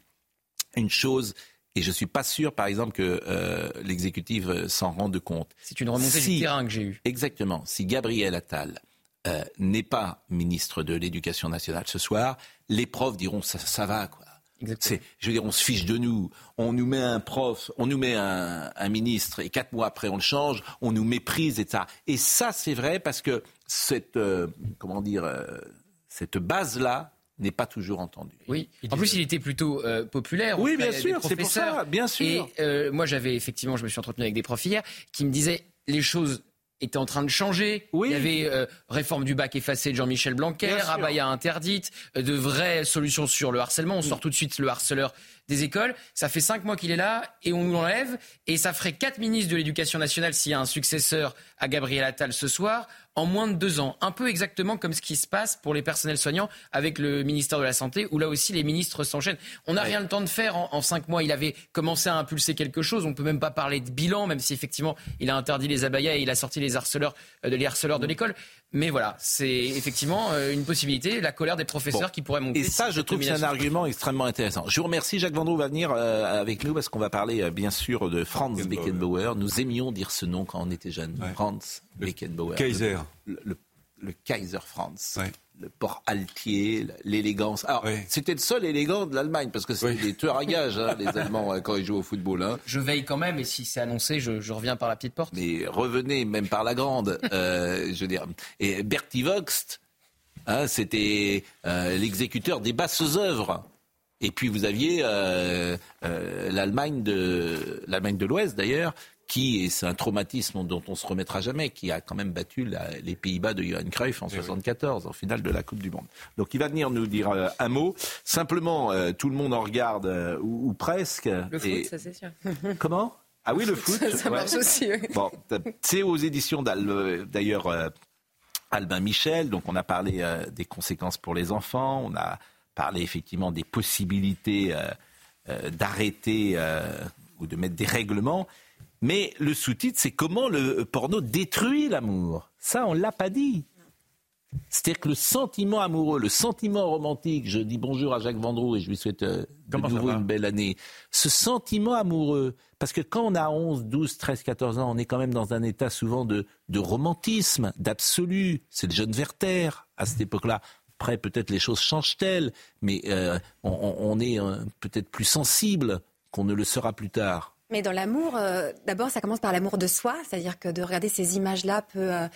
une chose, et je ne suis pas sûr, par exemple, que euh, l'exécutif euh, s'en rende compte. C'est une remontée du terrain que j'ai eue. Exactement. Si Gabriel Attal euh, n'est pas ministre de l'Éducation nationale ce soir, les profs diront ça, ça va, quoi je veux dire, on se fiche de nous. On nous met un prof, on nous met un, ministre et quatre mois après on le change, on nous méprise et ça. Et ça, c'est vrai parce que cette, euh, comment dire, euh, cette base-là n'est pas toujours entendu. Oui. En plus, il était plutôt euh, populaire. Oui, bien sûr, c'est pour ça, bien sûr. Et euh, moi, j'avais effectivement, je me suis entretenu avec des profs hier qui me disaient les choses était en train de changer. Oui. Il y avait euh, réforme du bac effacé de Jean-Michel Blanquer, abaya interdite, euh, de vraies solutions sur le harcèlement. On sort tout de suite le harceleur des écoles. Ça fait cinq mois qu'il est là et on nous l'enlève. Et ça ferait quatre ministres de l'Éducation nationale s'il y a un successeur à Gabriel Attal ce soir en moins de deux ans. Un peu exactement comme ce qui se passe pour les personnels soignants avec le ministère de la Santé, où là aussi les ministres s'enchaînent. On n'a rien le temps de faire en, cinq mois. Il avait commencé à impulser quelque chose. On peut même pas parler de bilan, même si effectivement il a interdit les abayas et il a sorti les harceleurs, euh, les harceleurs de l'école. Mais voilà, c'est effectivement euh, une possibilité, la colère des professeurs qui pourrait monter. Et ça, je trouve que c'est un argument extrêmement intéressant. Je vous remercie. Jacques Vendroux va venir euh, avec nous parce qu'on va parler euh, bien sûr de Franz Beckenbauer. Nous aimions dire ce nom quand on était jeunes. Franz Beckenbauer. Kaiser. Le, le, Kaiser Franz. Ouais le port altier, l'élégance. Alors, c'était le seul élégant de l'Allemagne, parce que c'est des tueurs à gages, hein, les Allemands, quand ils jouent au football. Hein. Je veille quand même, et si c'est annoncé, je, reviens par la petite porte. Mais revenez, même par la grande. euh, je veux dire. Et Bertie Voxt, hein, c'était euh, l'exécuteur des basses œuvres. Et puis vous aviez euh, euh, l'Allemagne de l'Allemagne de l'Ouest d'ailleurs, qui, et c'est un traumatisme dont on se remettra jamais, qui a quand même battu les Pays-Bas de Johan Cruyff en 74, en finale de la Coupe du Monde. Donc il va venir nous dire euh, un mot. Simplement, euh, tout le monde en regarde, euh, ou, presque. Le foot, ça c'est sûr. Comment? Ah oui, le foot. Ça, marche aussi. Bon, c'est aux éditions d'ailleurs Albin Michel. Donc on a parlé des conséquences pour les enfants. On a parlé effectivement des possibilités d'arrêter ou de mettre des règlements. Mais le sous-titre, c'est comment le porno détruit l'amour. Ça, on ne l'a pas dit. C'est-à-dire que le sentiment amoureux, le sentiment romantique, je dis bonjour à Jacques Vendroux et je lui souhaite euh, de nouveau une belle année. Ce sentiment amoureux, parce que quand on a 11, 12, 13, 14 ans, on est quand même dans un état souvent de, romantisme, d'absolu. C'est le jeune Werther à cette époque-là. Après, peut-être les choses changent-elles, mais euh, on, est euh, peut-être plus sensible qu'on ne le sera plus tard. Mais dans l'amour, euh, d'abord, ça commence par l'amour de soi, c'est-à-dire que de regarder ces images-là peut, euh,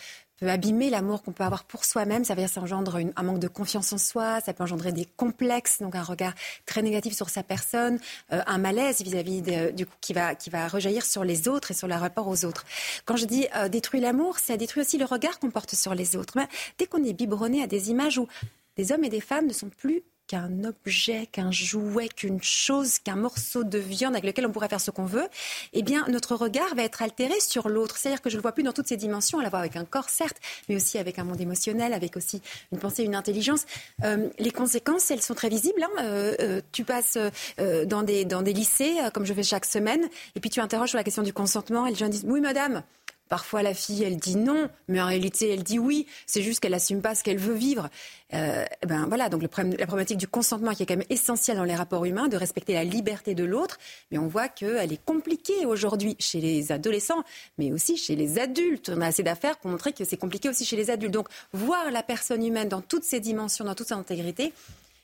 abîmer l'amour qu'on peut avoir pour soi-même. Ça veut dire ça engendre un manque de confiance en soi, ça peut engendrer des complexes, donc un regard très négatif sur sa personne, euh, un malaise vis-à-vis du coup qui va qui va rejaillir sur les autres et sur le rapport aux autres. Quand je dis détruire l'amour, ça détruit aussi le regard qu'on porte sur les autres. Dès qu'on est biberonné à des images où des hommes et des femmes ne sont plus qu'un objet, qu'un jouet, qu'une chose, qu'un morceau de viande avec lequel on pourrait faire ce qu'on veut, eh bien, notre regard va être altéré sur l'autre. C'est-à-dire que je ne le vois plus dans toutes ses dimensions, à la voir avec un corps, certes, mais aussi avec un monde émotionnel, avec aussi une pensée, une intelligence. Euh, les conséquences, elles sont très visibles. Hein. Euh, euh, tu passes dans, des, dans des lycées, comme je fais chaque semaine, et puis tu interroges sur la question du consentement, et les gens disent, oui, madame, Parfois, la fille, elle dit non, mais en réalité, elle dit oui. C'est juste qu'elle n'assume pas ce qu'elle veut vivre. Euh, ben voilà, donc la problématique du consentement qui est quand même essentielle dans les rapports humains, de respecter la liberté de l'autre, mais on voit qu'elle est compliquée aujourd'hui chez les adolescents, mais aussi chez les adultes. On a assez d'affaires pour montrer que c'est compliqué aussi chez les adultes. Donc, voir la personne humaine dans toutes ses dimensions, dans toute sa intégrité,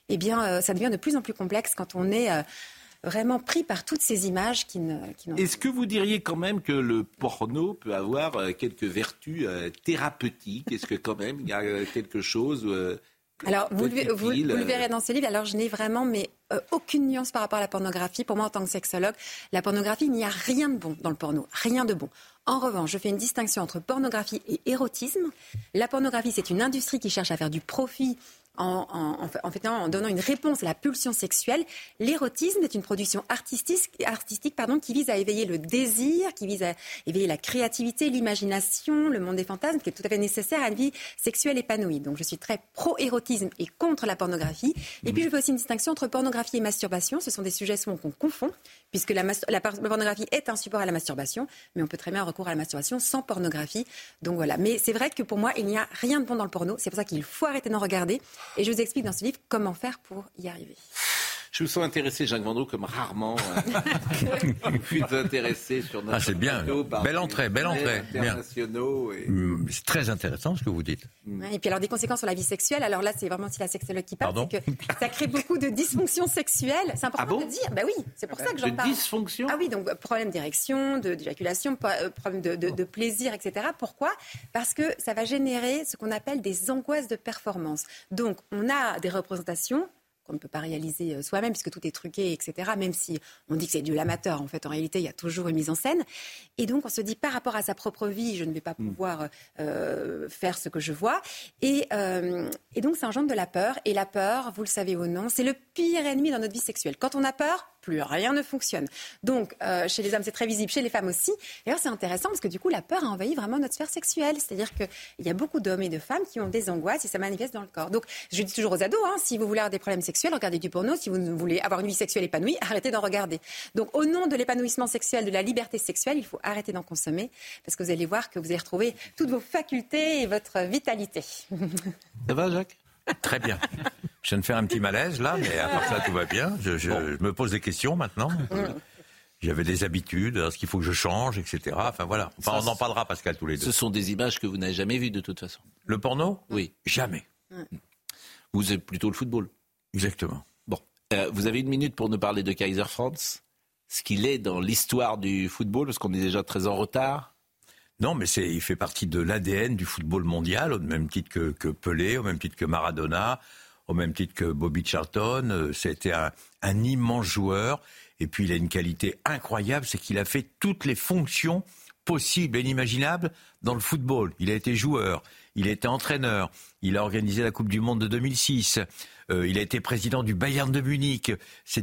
eh bien, euh, ça devient de plus en plus complexe quand on est euh, vraiment pris par toutes ces images qui ne. Est-ce que vous diriez quand même que le porno peut avoir euh, quelques vertus euh, thérapeutiques? Est-ce que quand même il y a euh, quelque chose alors, vous, le verrez dans ce livre. Alors, je n'ai vraiment mais aucune nuance par rapport à la pornographie. Pour moi, en tant que sexologue, la pornographie, il n'y a rien de bon dans le porno, rien de bon. En revanche, je fais une distinction entre pornographie et érotisme. La pornographie, c'est une industrie qui cherche à faire du profit en, fait, en, donnant une réponse à la pulsion sexuelle. L'érotisme est une production artistique, artistique pardon, qui vise à éveiller le désir, qui vise à éveiller la créativité, l'imagination, le monde des fantasmes, qui est tout à fait nécessaire à une vie sexuelle épanouie. Donc je suis très pro-érotisme et contre la pornographie. Et puis je fais aussi une distinction entre pornographie et masturbation. Ce sont des sujets souvent qu'on confond, puisque la, la, pornographie est un support à la masturbation, mais on peut très bien recourir à la masturbation sans pornographie. Donc voilà. Mais c'est vrai que pour moi, il n'y a rien de bon dans le porno. C'est pour ça qu'il faut arrêter d'en regarder. Et je vous explique dans ce livre comment faire pour y arriver. Je vous sens intéressé, Jacques Vendroux, comme rarement. Euh, vous êtes intéressé sur notre. Ah, c'est bien. Belle entrée, belle entrée. Internationaux mm, C'est très intéressant ce que vous dites. Mm. Et puis alors des conséquences sur la vie sexuelle. Alors là, c'est vraiment si la sexologue qui parle, c'est que ça crée beaucoup de dysfonctions sexuelles. C'est important ah de dire. Bah oui, c'est pour ça que j'en parle. Dysfonction. Ah oui, donc problème d'érection, d'éjaculation, euh, problème de, de, de plaisir, etc. Pourquoi? Parce que ça va générer ce qu'on appelle des angoisses de performance. Donc on a des représentations on ne peut pas réaliser euh, soi-même puisque tout est truqué, etc. Même si on dit que c'est du l'amateur, en fait, en réalité, il y a toujours une mise en scène. Et donc, on se dit, par rapport à sa propre vie, je ne vais pas mm. pouvoir euh, faire ce que je vois. Et, euh, et donc, ça engendre de la peur. Et la peur, vous le savez ou non, c'est le pire ennemi dans notre vie sexuelle. Quand on a peur, plus rien ne fonctionne. Donc, euh, chez les hommes, c'est très visible, chez les femmes aussi. D'ailleurs, c'est intéressant parce que du coup, la peur a envahi vraiment notre sphère sexuelle. C'est-à-dire qu'il y a beaucoup d'hommes et de femmes qui ont des angoisses et ça manifeste dans le corps. Donc, je dis toujours aux ados, hein, si vous voulez avoir des problèmes sexuels, regardez du porno. Si vous voulez avoir une vie sexuelle épanouie, arrêtez d'en regarder. Donc, au nom de l'épanouissement sexuel, de la liberté sexuelle, il faut arrêter d'en consommer parce que vous allez voir que vous allez retrouver toutes vos facultés et votre vitalité. Ça va, Jacques? Très bien. Je viens de faire un petit malaise là, mais à part ça, tout va bien. Je, me pose des questions maintenant. J'avais des habitudes, est-ce qu'il faut que je change, etc. Enfin voilà. Enfin, on en parlera, Pascal, tous les deux. Ce sont des images que vous n'avez jamais vues de toute façon. Le porno? Oui. Jamais. Vous êtes plutôt le football. Exactement. Bon. Euh, vous avez une minute pour nous parler de Kaiser Franz, ce qu'il est dans l'histoire du football, parce qu'on est déjà très en retard. Non, mais c'est, il fait partie de l'ADN du football mondial, au même titre que, que, Pelé, au même titre que Maradona, au même titre que Bobby Charlton. Euh, c'était un, un immense joueur. Et puis il a une qualité incroyable, c'est qu'il a fait toutes les fonctions possibles et inimaginables dans le football. Il a été joueur, il a été entraîneur, il a organisé la Coupe du Monde de 2006, euh, il a été président du Bayern de Munich,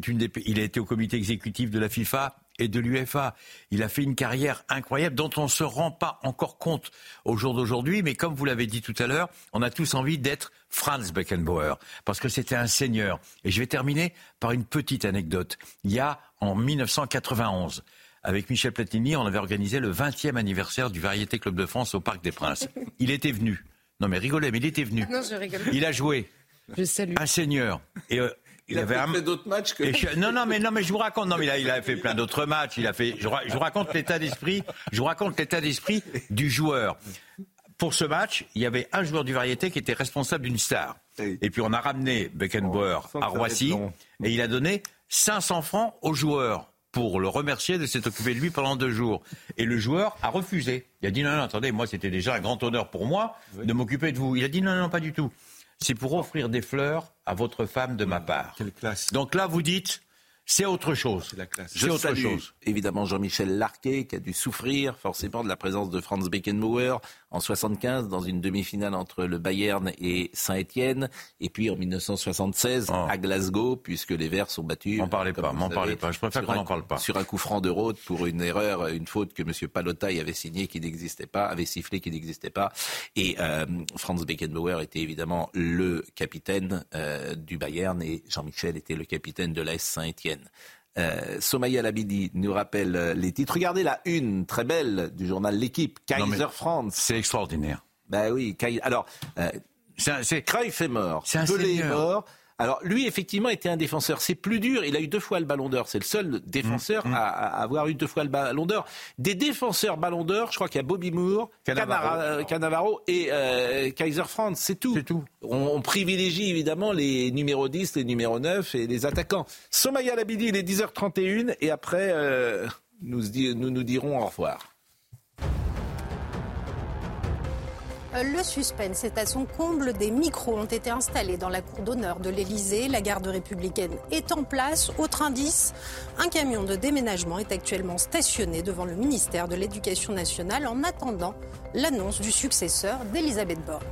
une des, il a été au comité exécutif de la FIFA et de l'UFA. Il a fait une carrière incroyable dont on ne se rend pas encore compte au jour d'aujourd'hui, mais comme vous l'avez dit tout à l'heure, on a tous envie d'être Franz Beckenbauer, parce que c'était un seigneur. Et je vais terminer par une petite anecdote. Il y a en 1991, avec Michel Platini, on avait organisé le 20e anniversaire du Variété Club de France au Parc des Princes. Il était venu. Non mais rigolez, mais il était venu. Non, je rigole. Il a joué. Je salue. Un seigneur. Et euh, il, avait fait d'autres matchs que. non, non, mais non, mais je vous raconte. Non, mais il a, il a fait plein d'autres matchs. Il a fait. Je, vous raconte l'état d'esprit. Je vous raconte l'état d'esprit du joueur. Pour ce match, il y avait un joueur du variété qui était responsable d'une star. Et puis on a ramené Beckenbauer oh, à Roissy et il a donné 500 francs au joueur pour le remercier de s'être occupé de lui pendant deux jours. Et le joueur a refusé. Il a dit non, non, attendez, moi c'était déjà un grand honneur pour moi de m'occuper de vous. Il a dit non, non, pas du tout c'est pour offrir des fleurs à votre femme de ma part. Quelle classe. Donc là, vous dites, c'est autre chose. C'est la classe. Je autre salue chose. évidemment Jean-Michel Larquet qui a dû souffrir forcément de la présence de Franz Beckenbauer en 75 dans une demi-finale entre le Bayern et Saint-Étienne et puis en 1976 à Glasgow puisque les Verts sont battus. M'en parlez pas, m'en parlez pas. Je préfère qu'on n'en parle pas. Sur un coup franc de Rhodes pour une erreur, une faute que M. Palotaille avait signée qui n'existait pas, avait sifflé qui n'existait pas et euh, Franz Beckenbauer était évidemment le capitaine euh, du Bayern et Jean-Michel était le capitaine de l'AS Saint-Étienne. Euh, Somaya Labidi nous rappelle euh, les titres. Regardez la une très belle du journal L'équipe, Kaiser France. C'est extraordinaire. Ben oui, alors, euh, c'est Cruyff est mort, Pelé est mort, alors lui, effectivement, était un défenseur. C'est plus dur. Il a eu deux fois le Ballon d'Or. C'est le seul défenseur mmh, mmh. à, avoir eu deux fois le Ballon d'Or. Des défenseurs Ballon d'Or, je crois qu'il y a Bobby Moore, Cannavaro, euh, et euh, Kaiser Franz. C'est tout. tout. On, privilégie évidemment les numéros 10, les numéros 9 et les attaquants. Somaya Labidi, il est 10h31 et après, euh, nous, nous nous dirons au revoir. Le suspense est à son comble. Des micros ont été installés dans la cour d'honneur de l'Elysée. La garde républicaine est en place. Autre indice, un camion de déménagement est actuellement stationné devant le ministère de l'Éducation nationale en attendant l'annonce du successeur d'Elisabeth Borne.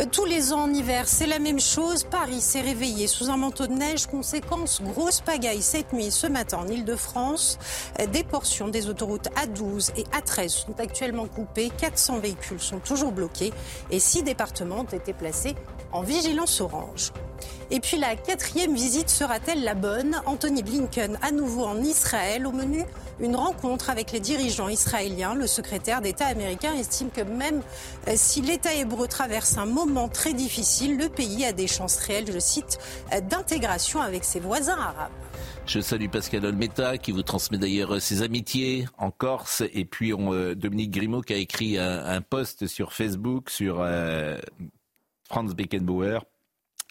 Euh, tous les ans en hiver, c'est la même chose. Paris s'est réveillé sous un manteau de neige. Conséquence, grosse pagaille cette nuit, ce matin en Ile-de-France. Euh, des portions des autoroutes A12 et A13 sont actuellement coupées. 400 véhicules sont toujours bloqués et six départements ont été placés en vigilance orange. Et puis la quatrième visite sera-t-elle la bonne? Anthony Blinken à nouveau en Israël au menu une rencontre avec les dirigeants israéliens. Le secrétaire d'État américain estime que même euh, si l'État hébreu traverse un moment très difficile, le pays a des chances réelles, je cite, euh, d'intégration avec ses voisins arabes. Je salue Pascal Olmeta qui vous transmet d'ailleurs ses amitiés en Corse et puis Dominique Grimaud qui a écrit un, post sur Facebook sur Franz Beckenbauer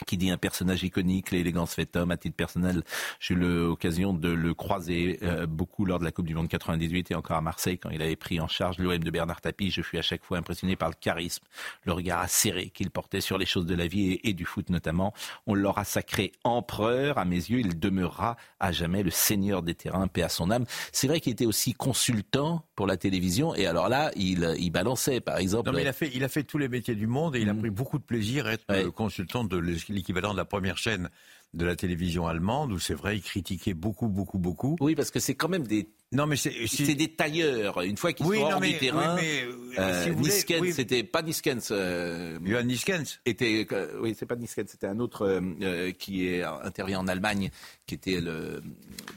qui dit un personnage iconique, l'élégance fait homme. À titre personnel, j'ai eu l'occasion de le croiser euh, beaucoup lors de la Coupe du Monde 98 et encore à Marseille quand il avait pris en charge l'OM de Bernard Tapie. Je fus à chaque fois impressionné par le charisme, le regard acéré qu'il portait sur les choses de la vie et, du foot notamment. On l'aura sacré empereur. À mes yeux, il demeurera à jamais le seigneur des terrains, paix à son âme. C'est vrai qu'il était aussi consultant pour la télévision et alors là, il, il balançait par exemple. Non, mais il a fait, il a fait tous les métiers du monde et il a mm. pris beaucoup de plaisir à être consultant de l'équivalent de la première chaîne de la télévision allemande, où c'est vrai, il critiquait beaucoup, beaucoup, beaucoup. Oui, parce que c'est quand même des non, mais c'est des tailleurs. Une fois qu'ils sont hors du terrain, oui, mais, euh, si Niskens, c'était pas Niskens. Euh, Johan Niskens était, euh, oui, c'est pas Niskens, c'était un autre euh, qui est intervient en Allemagne, qui était le,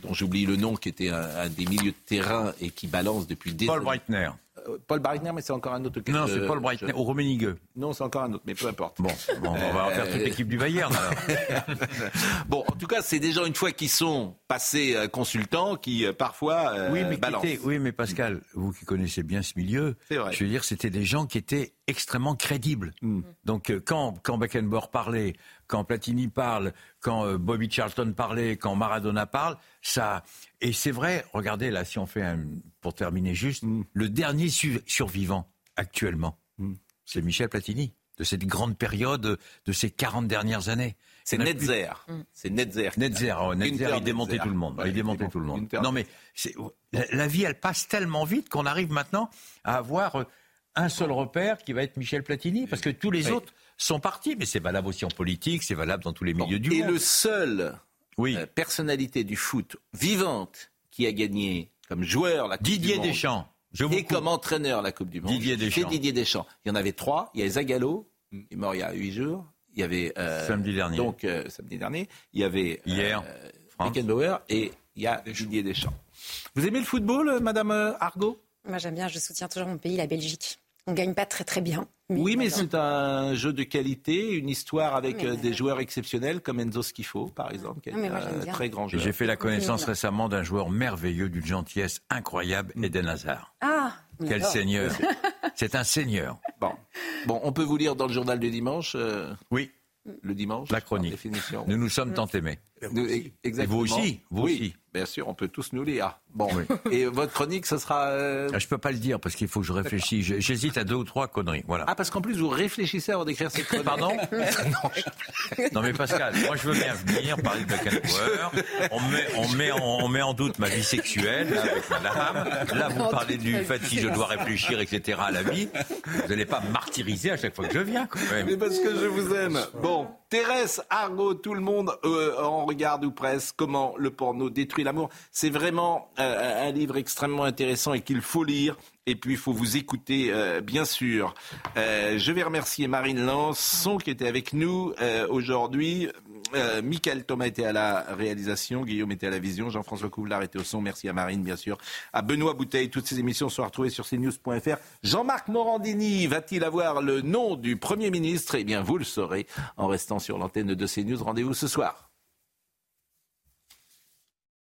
dont j'oublie le nom, qui était un, un, des milieux de terrain et qui balance depuis des. Paul Breitner. Euh, Paul Breitner, mais c'est encore un autre. Non, c'est Paul Breitner, au Rummenigge. Non, c'est encore un autre, mais peu importe. Bon, on va faire toute euh, l'équipe du Bayern. bon, en tout cas, c'est des gens, une fois qu'ils sont passés euh, consultants, qui parfois oui, mais balancent. oui, mais Pascal, vous qui connaissez bien ce milieu, je veux dire, c'était des gens qui étaient extrêmement crédibles. Hmm. Donc, quand, quand Beckenbauer parlait, quand Platini parle, quand Bobby Charlton parlait, quand Maradona parle, ça. Et c'est vrai, regardez là, si on fait un, pour terminer juste, mm. le dernier survivant actuellement, mm. c'est Michel Platini, de cette grande période de ces 40 dernières années. C'est Netzer. Mm. C'est Netzer. Netzer, oh, Netzer, il démontait tout le monde. il démontait tout le monde. Non mais la, vie, elle passe tellement vite qu'on arrive maintenant à avoir euh, un seul repère qui va être Michel Platini, parce que tous les autres sont partis. Mais c'est valable aussi en politique, c'est valable dans tous les milieux du monde. Et le seul oui. Euh, personnalité du foot vivante qui a gagné comme joueur la Coupe Didier du Monde. Deschamps. et comme entraîneur la Coupe du Monde. Didier Deschamps. Didier Deschamps. Il y en avait trois. Il y avait Zagallo, il est mort il y a huit jours. Il y avait euh, samedi dernier. Donc euh, samedi dernier, il y avait hier Beckenbauer et il y a Didier Deschamps. Vous aimez le football, Madame Argot? Moi j'aime bien. Je soutiens toujours mon pays, la Belgique. On gagne pas très très bien. oui, mais c'est un jeu de qualité, une histoire avec euh, des joueurs exceptionnels comme Enzo Schifo, par exemple, qui est un très grand joueur. J'ai fait la connaissance récemment d'un joueur merveilleux, d'une gentillesse incroyable. Eden Hazard. Ah Quel seigneur C'est un seigneur. Bon. bon, on peut vous lire dans le journal du dimanche euh, Oui. Le dimanche La chronique. Définition. Nous nous sommes tant aimés. Exactement. vous aussi, vous oui. aussi. Bien sûr, on peut tous nous lire. Bon, et votre chronique, ce sera. Euh... Ah, je peux pas le dire parce qu'il faut que je réfléchisse. J'hésite à deux ou trois conneries. Voilà. Ah, parce qu'en plus vous réfléchissez avant d'écrire cette chronique. Pardon non, mais Pascal, moi je veux bien venir parler de Beckenbauer. On met, on met, en, on met en doute ma vie sexuelle là, avec madame. Là, vous parlez du fait si je dois réfléchir, etc. à la vie. Vous n'allez pas martyriser à chaque fois que je viens. Quand même. Mais parce que je vous aime. Bon, Thérèse Argot, tout le monde euh, en regarde ou presque. Comment le porno détruit l'amour. C'est vraiment euh, un livre extrêmement intéressant et qu'il faut lire. Et puis, il faut vous écouter, euh, bien sûr. Je vais remercier Marine Lançon qui était avec nous aujourd'hui. Euh, Michael Thomas était à la réalisation, Guillaume était à la vision, Jean-François Couvlar était au son. Merci à Marine, bien sûr. À Benoît Bouteille, toutes ces émissions sont retrouvées sur cnews.fr. Jean-Marc Morandini va-t-il avoir le nom du Premier ministre? Eh bien, vous le saurez en restant sur l'antenne de CNews. Rendez-vous ce soir.